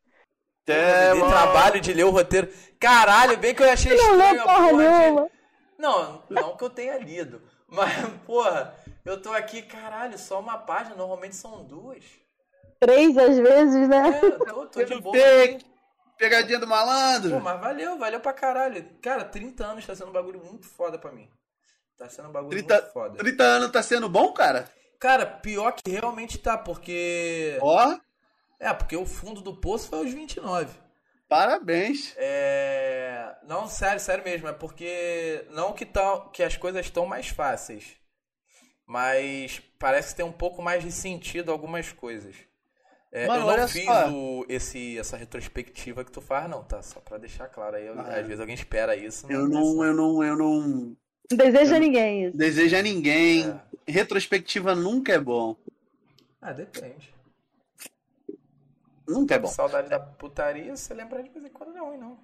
É, de mano. trabalho de ler o roteiro. Caralho, bem que eu achei Não estranho leu a porra porra de-. Não, não que eu tenha lido. [laughs] Mas, porra, eu tô aqui, caralho, só uma página, normalmente são duas. Três às vezes, né? É, eu tô, tô de boa. Pegadinha do malandro. Pô, mas valeu, valeu pra caralho. Cara, 30 anos tá sendo um bagulho muito foda pra mim. Tá sendo um bagulho 30, muito foda. 30 anos tá sendo bom, cara? Cara, pior que realmente tá, porque. Ó, É, porque o fundo do poço foi aos 29. parabéns. É. Não, sério, sério mesmo. É porque. Não que, tá, que as coisas estão mais fáceis. Mas parece que tem um pouco mais de sentido algumas coisas. É, Mano, eu não fiz o, esse, essa retrospectiva que tu faz, não, tá? Só pra deixar claro aí. Ah, às vezes alguém espera isso. Eu é não, eu não, eu não Não deseja ninguém isso. desejo a ninguém. É. Retrospectiva nunca é bom. Ah, depende. Nunca é bom. Saudade da putaria, você lembra de vez em quando não, hein, não.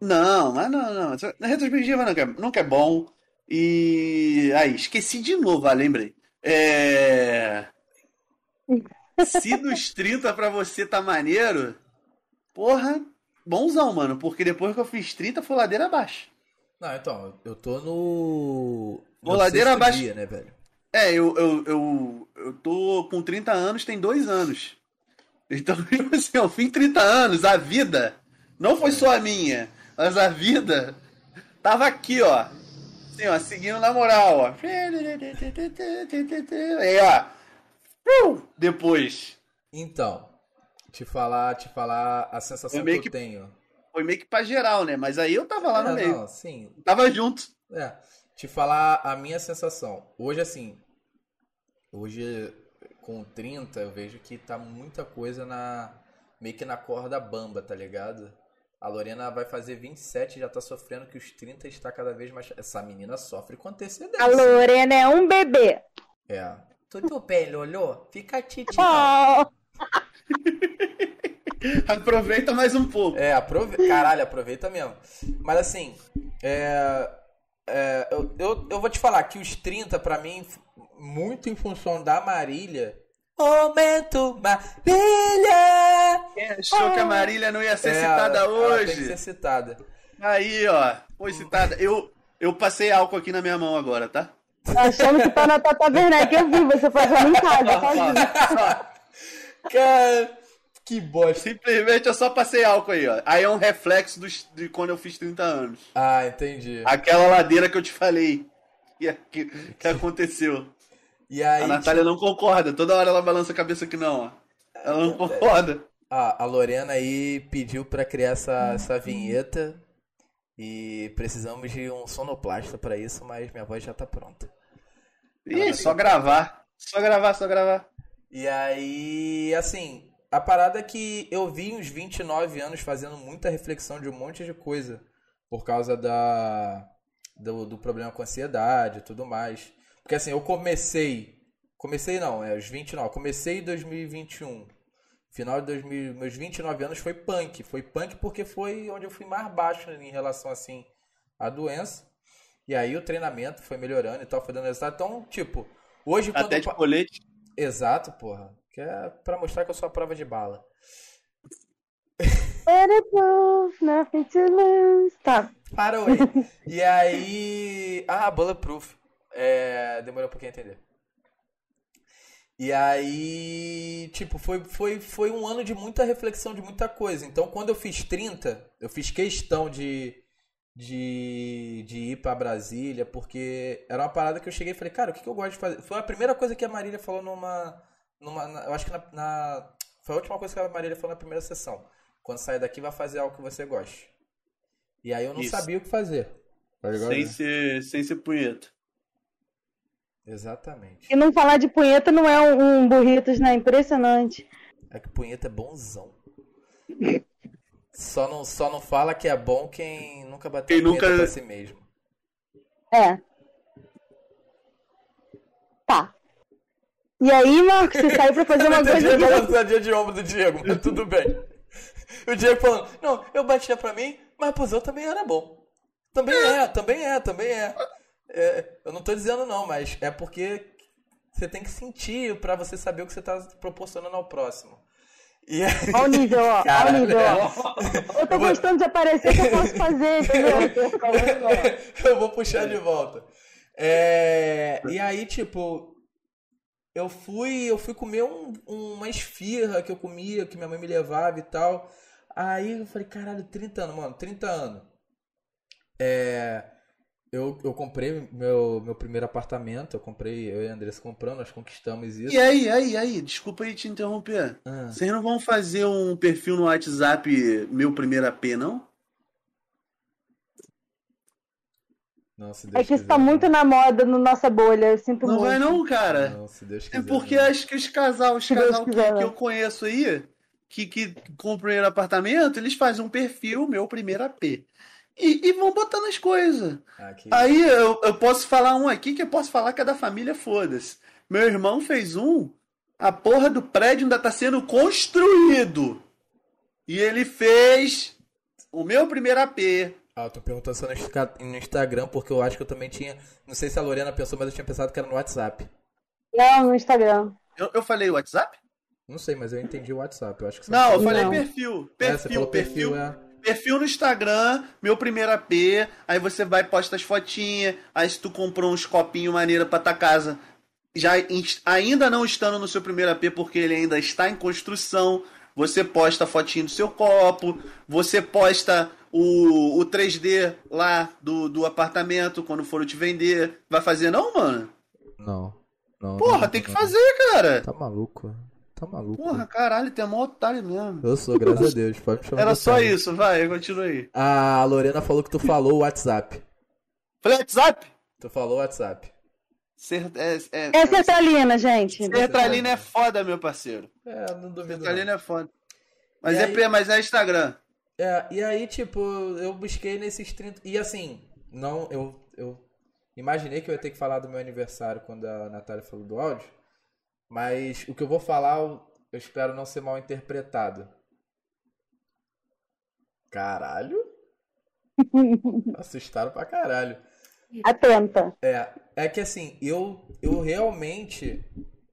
Não, mas não, não. Na retrospectiva nunca, é- nunca é bom. E. Aí, esqueci de novo, ah, lembrei. É. Se dos 30 pra você tá maneiro, porra, bonzão, mano. Porque depois que eu fiz 30 foi ladeira abaixo. Não, então, eu tô no. no Voladeira sexto abaixo. dia, né, velho? É, eu, eu, eu, eu tô com 30 anos, tem dois anos. Então, [laughs] tipo assim, eu fiz 30 anos, a vida não foi só a minha, mas a vida tava aqui, ó. Assim, ó, seguindo na moral, ó. Aí, ó. Depois. Então, te falar, te falar a sensação meio que eu que- tenho. Foi meio que pra geral, né? Mas aí eu tava lá no É, meio. Não, sim. Tava junto. É. Te falar a minha sensação. Hoje, assim. Hoje, com 30, eu vejo que tá muita coisa na. Meio que na corda bamba, tá ligado? A Lorena vai fazer 27 e já tá sofrendo que os 30 está cada vez mais. Essa menina sofre com antecedência. A Lorena é um bebê. É. Tudo bem, Lolo? Fica titi. Oh, [laughs] Aproveita mais um pouco. É, aprove... caralho, aproveita mesmo. Mas assim, é, é, eu, eu, eu vou te falar que os 30, pra mim, muito em função da Marília. Momento Marília! Quem achou que a Marília não ia ser É, citada ela hoje? tem que ser citada. Aí, ó. Foi citada. Eu, eu passei álcool aqui na minha mão agora, tá? achando que tá na Tata Werneck. Eu vi você fazendo em casa. Cara, que bosta. Simplesmente eu só passei álcool aí, ó. Aí é um reflexo dos, de quando eu fiz 30 anos. Ah, entendi. Aquela ladeira que eu te falei. Que, que, que aconteceu. [laughs] E aí, A Natália não concorda. Toda hora ela balança a cabeça que não, ó. Ela não concorda. a, a Lorena aí pediu pra criar essa, essa vinheta. E precisamos de um sonoplasta pra isso, mas minha voz já tá pronta. Ih, só gravar. Só gravar, só gravar. E aí, assim, a parada é que eu vi uns 29 anos fazendo muita reflexão de um monte de coisa por causa da do, do problema com ansiedade e tudo mais. Porque assim, eu comecei, comecei não, é os 29, comecei em 2021. Final de 2000, meus 29 anos foi punk, foi punk porque foi onde eu fui mais baixo em relação assim à doença. E aí o treinamento foi melhorando e tal, foi dando resultado. Então, tipo, hoje quando Até eu de colete. Exato, porra. Que é pra mostrar que eu sou a prova de bala. [laughs] Bulletproof, nothing to lose. Tá. Parou aí. e aí. [laughs] Ah, Bulletproof. É... Demorou um pouquinho a entender. E aí, tipo, foi, foi, foi um ano de muita reflexão, de muita coisa. Então, quando eu fiz 30, eu fiz questão de, de, de ir pra Brasília, porque era uma parada que eu cheguei e falei, cara, o que, que eu gosto de fazer? Foi a primeira coisa que a Marília falou numa. Numa na- eu acho que na, na- Foi a última coisa que a Marília falou na primeira sessão. Quando sair daqui, vai fazer algo que você goste. E aí eu não Isso. sabia o que fazer. Tá ligado? Sem ser, sem ser punheta. Exatamente. E não falar de punheta não é um, um burritos, né? Impressionante. É que punheta é bonzão. Só não, só não fala que é bom quem nunca bateu Quem punheta nunca- pra si mesmo. É. Tá. E aí, Marcos, você saiu pra fazer uma Eu entendi coisa a que... balançadinha de ombro do Diego, mas tudo bem. O Diego falando, não, eu batia pra mim, mas pros outros também era bom. Também é, também é, também é. é, eu não tô dizendo não, mas é porque você tem que sentir pra você saber o que você tá proporcionando ao próximo. E aí, Olha o nível, ó. Olha o nível, é. ó. Eu tô gostando de aparecer, o que eu posso fazer, entendeu? [laughs] eu vou puxar de volta. É, e aí, tipo, eu fui, eu fui comer um, uma esfirra que eu comia, que minha mãe me levava e tal. Aí eu falei, caralho, 30 anos, mano, 30 anos. É, eu, eu comprei meu, meu primeiro apartamento, eu comprei, eu e a Andressa compramos, nós conquistamos isso. E aí, aí, aí, desculpa aí te interromper. Ah, Vocês não vão fazer um perfil no WhatsApp meu primeiro AP, não? Não, se É Deus que isso quiser, tá não. muito na moda, no nossa bolha, eu sinto Não muito. vai não, cara. Não, se Deus É quiser. porque não. acho que os casal, os casal que, quiser, que né? eu conheço aí, que, que compram apartamento, eles fazem um perfil, meu primeiro AP. E, e vão botando as coisas. Ah, Aí eu, eu posso falar um aqui que eu posso falar que é da família, foda-se. Meu irmão fez um, a porra do prédio ainda tá sendo construído. E ele fez o meu primeiro AP. Ah, eu tô perguntando só no Insta- no Instagram, porque eu acho que eu também tinha. Não sei se a Lorena pensou, mas eu tinha pensado que era no WhatsApp. Não, no Instagram. Eu, eu falei WhatsApp? Não sei, mas eu entendi o WhatsApp. Eu acho que você Não, eu falei Não. perfil. É, você Perfil, falou perfil. perfil, é. Perfil no Instagram, meu primeiro AP, aí você vai e posta as fotinhas, aí se tu comprou uns copinhos maneiro pra tua casa, já in- ainda não estando no seu primeiro AP porque ele ainda está em construção, você posta a fotinho do seu copo, você posta o, o 3D lá do, do apartamento quando for te vender. Vai fazer não, mano? Não. não Porra, não, tem que não. fazer, cara. Tá maluco. Tá maluco. Porra, caralho, tem mó otário mesmo. Eu sou, graças a Deus. Pode me chamar Era de só otário. isso, vai, continua aí. A Lorena falou que tu falou o WhatsApp. Falei, WhatsApp? Tu falou o WhatsApp. Ser, é, é, É sertralina, gente. Sertralina é foda, meu parceiro. É, não duvido. Não. Sertralina é foda. Mas E é, aí- P- mas é Instagram. É, e aí, tipo, eu busquei nesses 30. E assim, não, eu, eu imaginei que eu ia ter que falar do meu aniversário quando a Natália falou do áudio. Mas o que eu vou falar, eu, espero não ser mal interpretado. Caralho? [laughs] Assustaram pra caralho. Atenta. É, é que assim, eu, eu realmente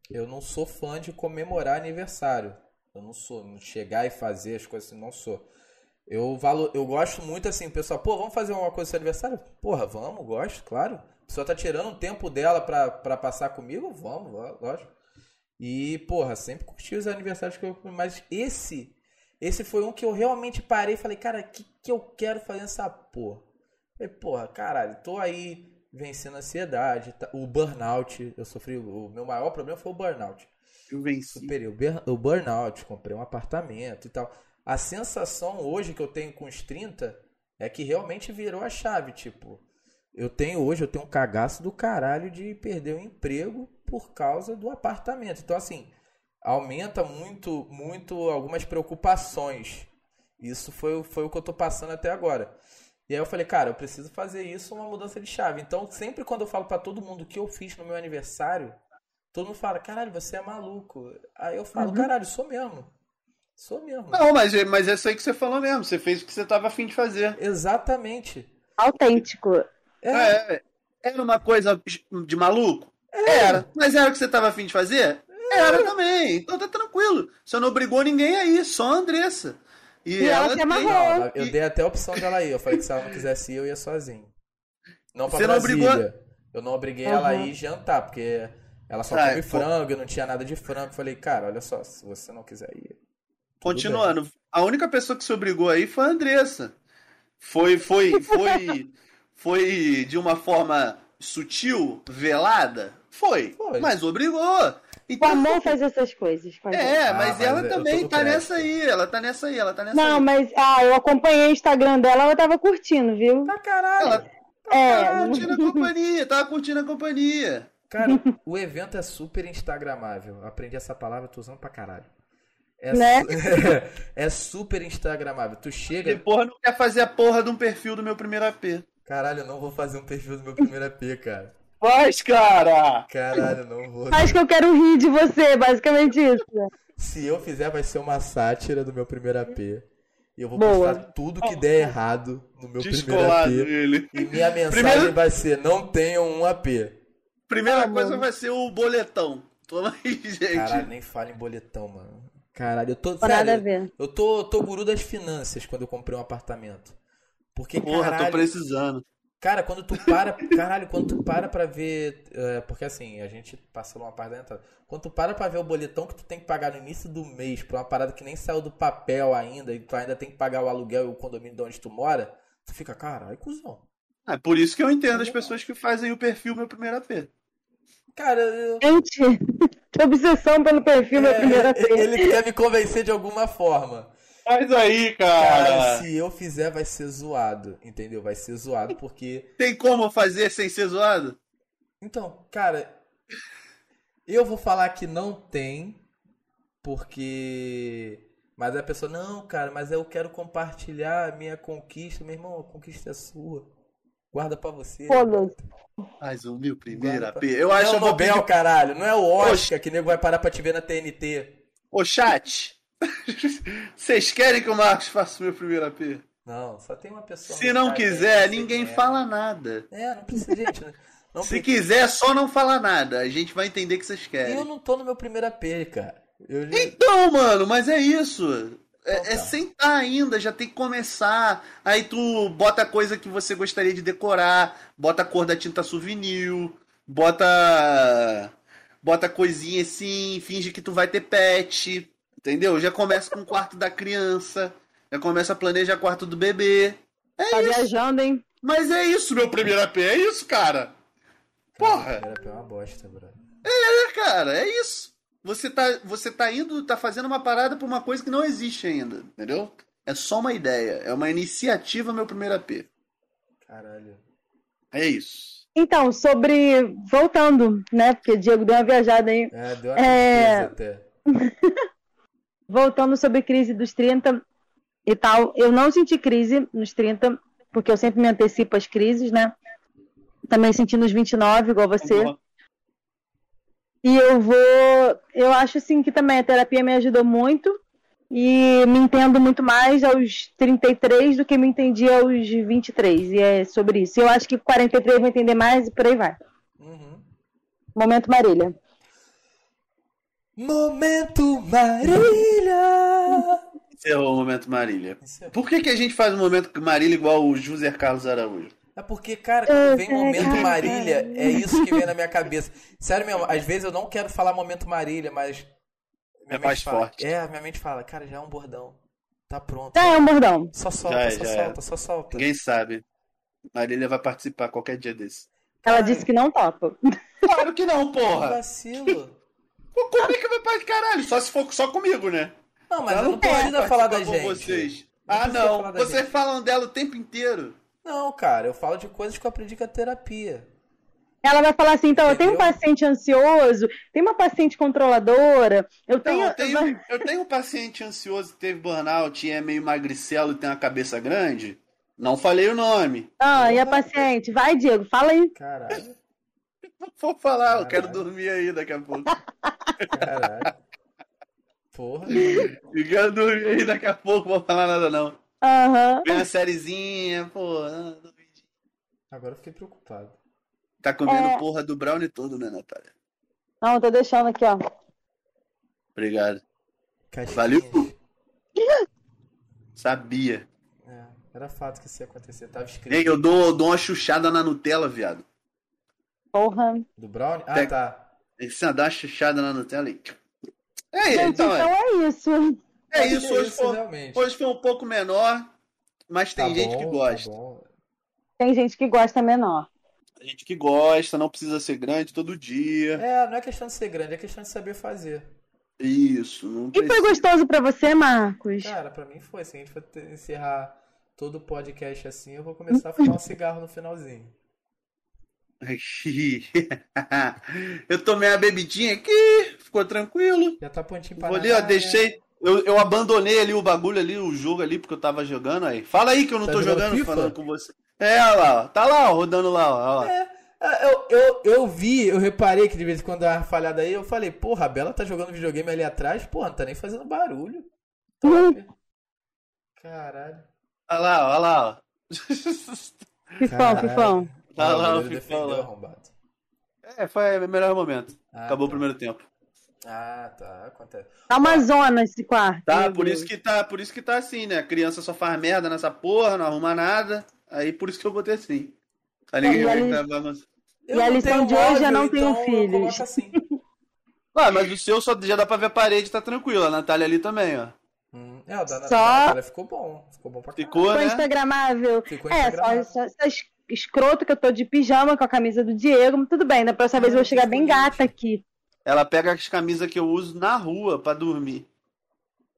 eu não sou fã de comemorar aniversário. Eu não sou, não chegar e fazer as coisas assim, não sou. Eu valo, eu gosto muito assim, pessoal, pô, vamos fazer uma coisa no seu aniversário? Porra, vamos, gosto, claro. A pessoa tá tirando um tempo dela pra, pra passar comigo? Vamos, lógico. E, porra, sempre curti os aniversários que eu. Mas esse. Esse foi um que eu realmente parei e falei, cara, o que, que eu quero fazer nessa porra? Falei, porra, caralho, tô aí vencendo a ansiedade, tá- o burnout. Eu sofri. O meu maior problema foi o burnout. Eu venci. Superei o burnout, comprei um apartamento e tal. A sensação hoje que eu tenho com os 30 é que realmente virou a chave. Tipo, eu tenho hoje, eu tenho um cagaço do caralho de perder o emprego por causa do apartamento. Então, assim, aumenta muito, muito algumas preocupações. Isso foi, o- foi o que eu tô passando até agora. E aí eu falei, cara, eu preciso fazer isso uma mudança de chave. Então, sempre quando eu falo pra todo mundo o que eu fiz no meu aniversário, todo mundo fala, caralho, você é maluco. Aí eu falo, caralho, sou mesmo. Sou mesmo. Não, mas, é- mas é isso aí que você falou mesmo. Você fez o que você tava afim de fazer. Exatamente. Autêntico. É, É, era uma coisa de maluco? Era. Mas era o que você tava afim de fazer? Era também. Então tá tranquilo. Você não obrigou ninguém aí, só a Andressa. E, E ela se tem- amarrou. Não, ela- eu E- dei até a opção dela ir. Eu falei que se ela não quisesse ir, eu ia sozinho. Não pra Você não obrigou? Eu não obriguei ela a Uhum. ir jantar, porque ela só Ah, come pô. frango, eu não tinha nada de frango. Eu falei, cara, olha só, se você não quiser ir. Continuando, a única pessoa que se obrigou aí foi a Andressa. Foi, foi, foi, [laughs] foi de uma forma sutil, velada? Foi. Foi. Mas obrigou. O Então, amor faz essas coisas. a gente. é, Ah, mas mas ela eu também tá crédito. nessa aí. Ela tá nessa aí, ela tá nessa Não, aí. mas ah, eu acompanhei o Instagram dela, ela tava curtindo, viu? Pra caralho. Ela É, tava curtindo a companhia, tava curtindo a companhia. Cara, [laughs] o evento é super instagramável. Eu aprendi essa palavra, tô usando pra caralho. É, Né? [laughs] é super instagramável. Tu E chega. porra, não quer fazer a porra de um perfil do meu primeiro AP. Caralho, eu não vou fazer um perfil do meu primeiro AP, cara. Faz, cara! Caralho, eu não vou. acho que eu quero rir de você, basicamente isso. Se eu fizer, vai ser uma sátira do meu primeiro AP. E eu vou Boa. postar tudo que der errado no meu primeiro Descolado AP. ele. E minha mensagem Primeiro- vai ser: não tenham um AP. Primeira Ah, coisa mano. vai ser o boletão. Toma aí, [laughs] gente. Caralho, nem fala em boletão, mano. Caralho, eu tô. Tem nada a Sério, ver. eu tô, tô guru das finanças quando eu comprei um apartamento. Porque, Porra, caralho, tô precisando. Cara, quando tu para, caralho, quando tu para pra ver, é, porque assim, a gente passa uma parte da entrada. Quando tu para pra ver o boletão que tu tem que pagar no início do mês pra uma parada que nem saiu do papel ainda, e tu ainda tem que pagar o aluguel e o condomínio de onde tu mora, tu fica, caralho, cuzão. É por isso que eu entendo as pessoas que fazem o perfil meu primeiro AP. Cara, eu, Gente, obsessão pelo perfil, é, primeira vez. ele quer me convencer de alguma forma. Faz aí, Cara, cara. se eu fizer vai ser zoado, entendeu? Vai ser zoado porque Tem como fazer sem ser zoado? Então, cara, eu vou falar que não tem, porque. Mas a pessoa, não, cara, mas eu quero compartilhar a minha conquista. Meu irmão, a conquista é sua. Guarda pra você. Foda-se. Faz o meu primeiro Guarda AP. pra- Eu não acho é que o eu vou Nobel, pedir... caralho. Não é o Oscar que nego vai parar pra te ver na TNT. Ô, chat. [laughs] Vocês querem que o Marcos faça o meu primeiro AP? Não, só tem uma pessoa. Se não quiser, ninguém é. fala nada. É, não precisa, gente. né? Não Se precisa. quiser, só não fala nada. A gente vai entender que vocês querem. Eu não tô no meu primeiro AP, cara. Eu Então, mano, mas é isso. É, Então é tá. sentar ainda, já tem que começar. Aí tu bota a coisa que você gostaria de decorar, bota a cor da tinta souvenir, bota. Bota coisinha assim, finge que tu vai ter pet. Entendeu? Já começa com o quarto da criança. Já começa a planejar o quarto do bebê. Tá viajando, hein? Mas é isso, meu primeiro AP, é isso, cara. Porra! Primeiro AP é uma bosta, bro. É, cara, é isso. Você tá, você tá indo, tá fazendo uma parada pra uma coisa que não existe ainda, entendeu? É só uma ideia, é uma iniciativa, meu primeiro AP. Caralho. É isso. Então, sobre. Voltando, né? Porque Diego deu uma viajada aí. É, deu uma É. até. [laughs] Voltando sobre crise dos 30 e tal. Eu não senti crise nos 30, porque eu sempre me antecipo às crises, né? Também senti nos 29, igual você. E eu vou. Eu acho assim que também a terapia me ajudou muito. E me entendo muito mais aos 33 do que me entendi aos 23. E é sobre isso. Eu acho que 43 eu vou entender mais e por aí vai. Uhum. Momento Marília. Momento Marília! Encerrou o momento Marília. Por que, que a gente faz o momento Marília igual o José Carlos Araújo? É porque, cara, quando vem momento Marília, é isso que vem na minha cabeça. Sério mesmo, às vezes eu não quero falar momento Marília, mas. minha É mais mente fala- forte. É, minha mente fala, cara, já é um bordão. Tá pronto. Tá, é um bordão. Só solta, Já é, só já é. solta, só solta. Ninguém sabe. Marília vai participar qualquer dia desse. Ela Cara, disse que não topa. Claro que não, porra! Vacilo. Pô, Como é que vai participar? Caralho, só se for só comigo, né? Não, mas Ela não pode precisa falar da gente. Vocês. Não ah, não. Vocês gente. falam dela o tempo inteiro. Não, cara, eu falo de coisas que eu aprendi com a terapia. Ela vai falar assim, então, eu tenho um paciente ansioso, tem uma paciente controladora, eu Não, tenho... eu tenho, [laughs] eu tenho um paciente ansioso que teve burnout e é meio magricelo e tem uma cabeça grande. Não falei o nome. Ah, e a paciente? Vai, Diego, fala aí. Caralho, Vou falar, eu quero Caralho. dormir aí daqui a pouco. caralho. Porra. Eu quero dormir aí daqui a pouco, não vou falar nada não. Aham. Vem uma sériezinha, pô. ah. Agora eu fiquei preocupado. Tá comendo É. porra do brownie todo, né, Natália? Não, tô deixando aqui, ó. Obrigado. Caixinhas. Valeu. [laughs] Sabia. É, era fato que isso ia acontecer. Tava escrito. Ei, eu dou, dou uma chuchada na Nutella, viado. Porra. Do Brownie? Ah, Tem- tá. Tem que dar uma chuchada na Nutella e... É, Gente, então, então é, é isso. É isso. Hoje isso, foi, hoje foi um pouco menor, mas tem Tá gente bom, que tá gosta. bom. Tem gente que gosta menor. Tem gente que gosta, não precisa ser grande todo dia. É, não é questão de ser grande, é questão de saber fazer. Isso, não E foi gostoso pra você, Marcos? Cara, pra mim foi. Se a gente for encerrar todo o podcast assim, eu vou começar a fumar um cigarro no finalzinho. [laughs] eu tomei a bebidinha aqui, ficou tranquilo. Já tá pontinho pra Vou ali, ó, nadar, deixei. Eu, eu abandonei ali o bagulho ali, o jogo ali, porque eu tava jogando aí. Fala aí que eu não Tá tô jogando jogando, falando com você. É, olha lá, ó. Tá lá, ó, rodando lá, ó. ó. É, eu, eu, eu vi, eu reparei que de vez em quando dá uma falhada aí, eu falei, porra, a Bela tá jogando videogame ali atrás, porra, não tá nem fazendo barulho. Top. Caralho. Olha lá, olha lá. ó. Fifão, fifão. Tá lá, o o Fifão defendeu lá. arrombado. É, foi o melhor momento. Ah, Acabou o tá. primeiro tempo. Ah, tá. Acontece. Tá uma zona esse quarto. Tá, por Deus. isso que tá, por isso que tá assim, né? A criança só faz merda nessa porra, não arruma nada. Aí por isso que eu botei assim. Tá ligado? E Tá Eu E a lição tenho de hoje é móvel, não tenho então eu filhos. assim. [laughs] Ah, mas o seu só já dá pra ver a parede, tá tranquilo. A Natália ali também, ó. Hum, é, o da Só- da Natália ficou bom. Ficou bom pra caralho. Ficou, Ficou né? instagramável. Ficou É, só, instagramável. só escroto que eu tô de pijama com a camisa do Diego. mas Tudo bem, da próxima vez eu vou chegar bem gata aqui. Ela pega as camisas que eu uso na rua pra dormir.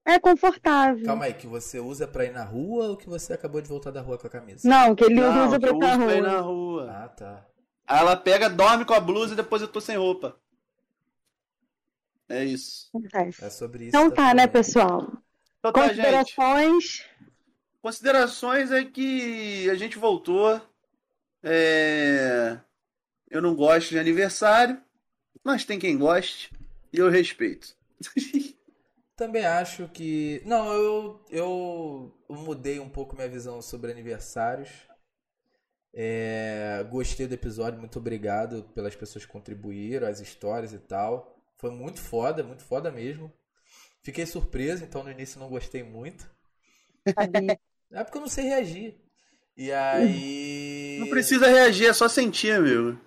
É confortável. Calma aí, que você usa pra ir na rua ou que você acabou de voltar da rua com a camisa? Não, que ele Não, usa que eu pra ir uso pra pra ir rua. na rua. Ah, tá. Aí ela pega, dorme com a blusa e depois eu tô sem roupa. É isso. É sobre isso. Então tá, né, também. pessoal? Então tá, gente. Considerações. Considerações é que a gente voltou. É, Eu não gosto de aniversário, mas tem quem goste e eu respeito. [laughs] Também acho que. Não, eu, eu mudei um pouco minha visão sobre aniversários. É, Gostei do episódio, muito obrigado pelas pessoas que contribuíram, as histórias e tal. Foi muito foda, muito foda mesmo. Fiquei surpreso, então no início não gostei muito. [laughs] É porque eu não sei reagir. E aí. Não precisa reagir, é só sentir, amigo.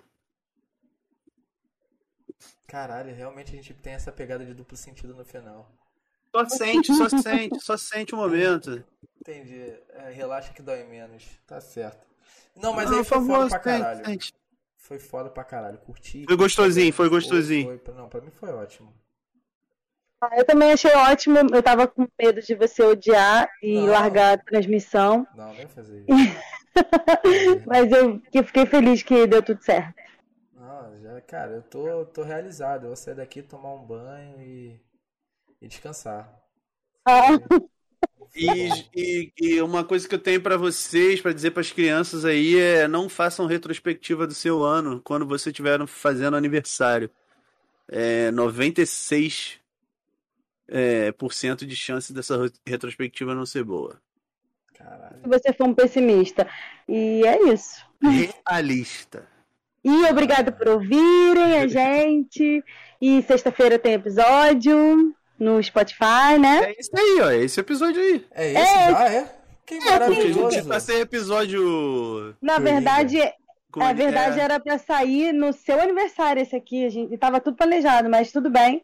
Caralho, realmente a gente tem essa pegada de duplo sentido no final. Só sente, só sente, só sente o momento. Entendi. É, relaxa que dói menos. Tá certo. Não, mas Não, aí por foi favor, foda pra caralho. sente. Foi foda pra caralho. Curti. Foi gostosinho, foi gostosinho. Foi, foi- não, pra mim foi ótimo. Ah, Eu também achei ótimo. Eu tava com medo de você odiar e Não. largar a transmissão. Não, nem fazer isso. [laughs] Mas eu que fiquei feliz que deu tudo certo. Já, cara, eu tô, tô realizado. Eu vou sair daqui, tomar um banho e, e descansar. Ah, E, e- e uma coisa que eu tenho pra vocês, pra dizer pras crianças aí, é não façam retrospectiva do seu ano quando você estiver fazendo aniversário. É 96% é, por cento de chance dessa re- retrospectiva não ser boa. Caralho. se você for um pessimista. E é isso. Realista. E obrigado por ouvirem a gente. E sexta-feira tem episódio no Spotify, né? É isso aí, ó. É esse episódio aí. É esse já, é? Que Porque a gente maravilhoso. vai ser episódio. Na verdade, com- a verdade é, era pra sair no seu aniversário esse aqui. A gente tava tudo planejado, mas tudo bem.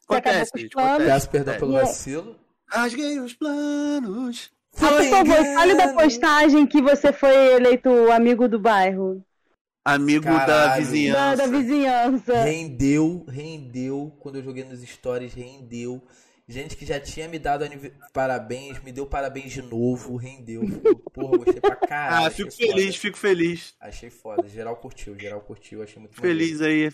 Você acabou Acontece, com os gente, planos. acontece. Peço perdão pelo É. vacilo. Rasguei os planos. Ah, por favor, fale da postagem que você foi eleito amigo do bairro. Amigo da Caralho. Da, vizinhança. da vizinhança. Rendeu, rendeu. Quando eu joguei nos stories, rendeu. Gente que já tinha me dado parabéns, me deu parabéns de novo, rendeu. Porra, gostei pra [laughs] caralho. Ah, achei fico foda. feliz, fico feliz. Achei foda. Geral curtiu, geral curtiu, achei muito Feliz aí.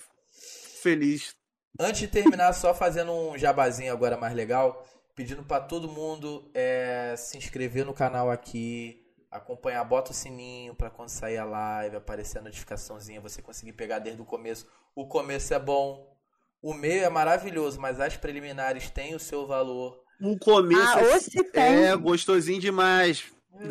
Feliz. Antes de terminar, só fazendo um jabazinho agora mais legal, pedindo pra todo mundo é, se inscrever no canal aqui, acompanhar, bota o sininho pra quando sair a live, aparecer a notificaçãozinha, você conseguir pegar desde o começo. O começo é bom, o meio é maravilhoso, mas as preliminares têm o seu valor. Um começo Ah, é- é gostosinho demais.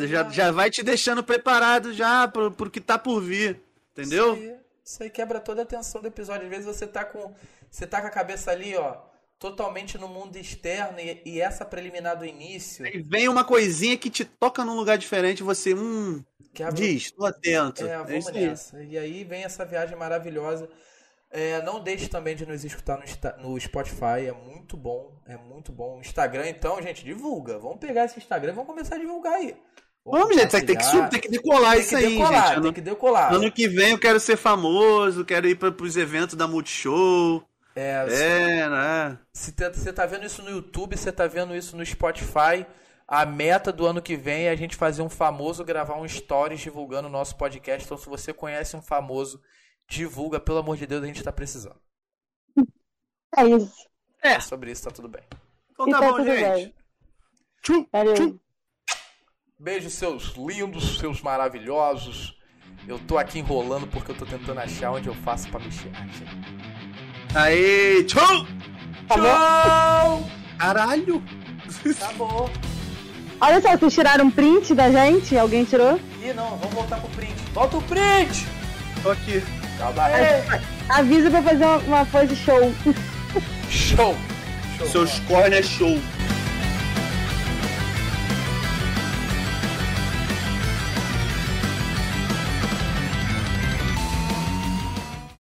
Já, já vai te deixando preparado já pro, pro que tá por vir. Entendeu? Isso aí, isso aí quebra toda a tensão do episódio. Às vezes você tá com, você tá com a cabeça ali, ó, totalmente no mundo externo e, e essa preliminar do início Aí vem uma coisinha que te toca num lugar diferente, você, hum, quebra diz, tô atento. É, É, vamos aí. nessa. E aí vem essa viagem maravilhosa. É, não deixe também de nos escutar no, no Spotify, é muito bom, é muito bom. Instagram, então, gente, divulga. Vamos pegar esse Instagram e vamos começar a divulgar aí. Vamos, gente, tem que, tem que decolar Tem isso que aí, decolar, gente. tem Ano, que decolar. ano que vem eu quero ser famoso, quero ir pra, pros eventos da Multishow. É, É, né? Se você tá vendo isso no YouTube, você tá vendo isso no Spotify, a meta do ano que vem é a gente fazer um famoso, gravar um stories divulgando o nosso podcast. Então, se você conhece um famoso, divulga, pelo amor de Deus, a gente tá precisando. É isso. É sobre isso, tá tudo bem. Então E tá tá bom, gente. bem. Tchum, tchum. Beijo, seus lindos, seus maravilhosos. Eu tô aqui enrolando porque eu tô tentando achar onde eu faço pra mexer. Tá bom? Tchau! Caralho! Acabou. Olha só, vocês tiraram print da gente? Alguém tirou? Ih, não, vamos voltar pro print. Volta o print! Tô aqui. Calma aí. Avisa pra fazer uma, uma pose show. Show! Show. Seus cornes é show.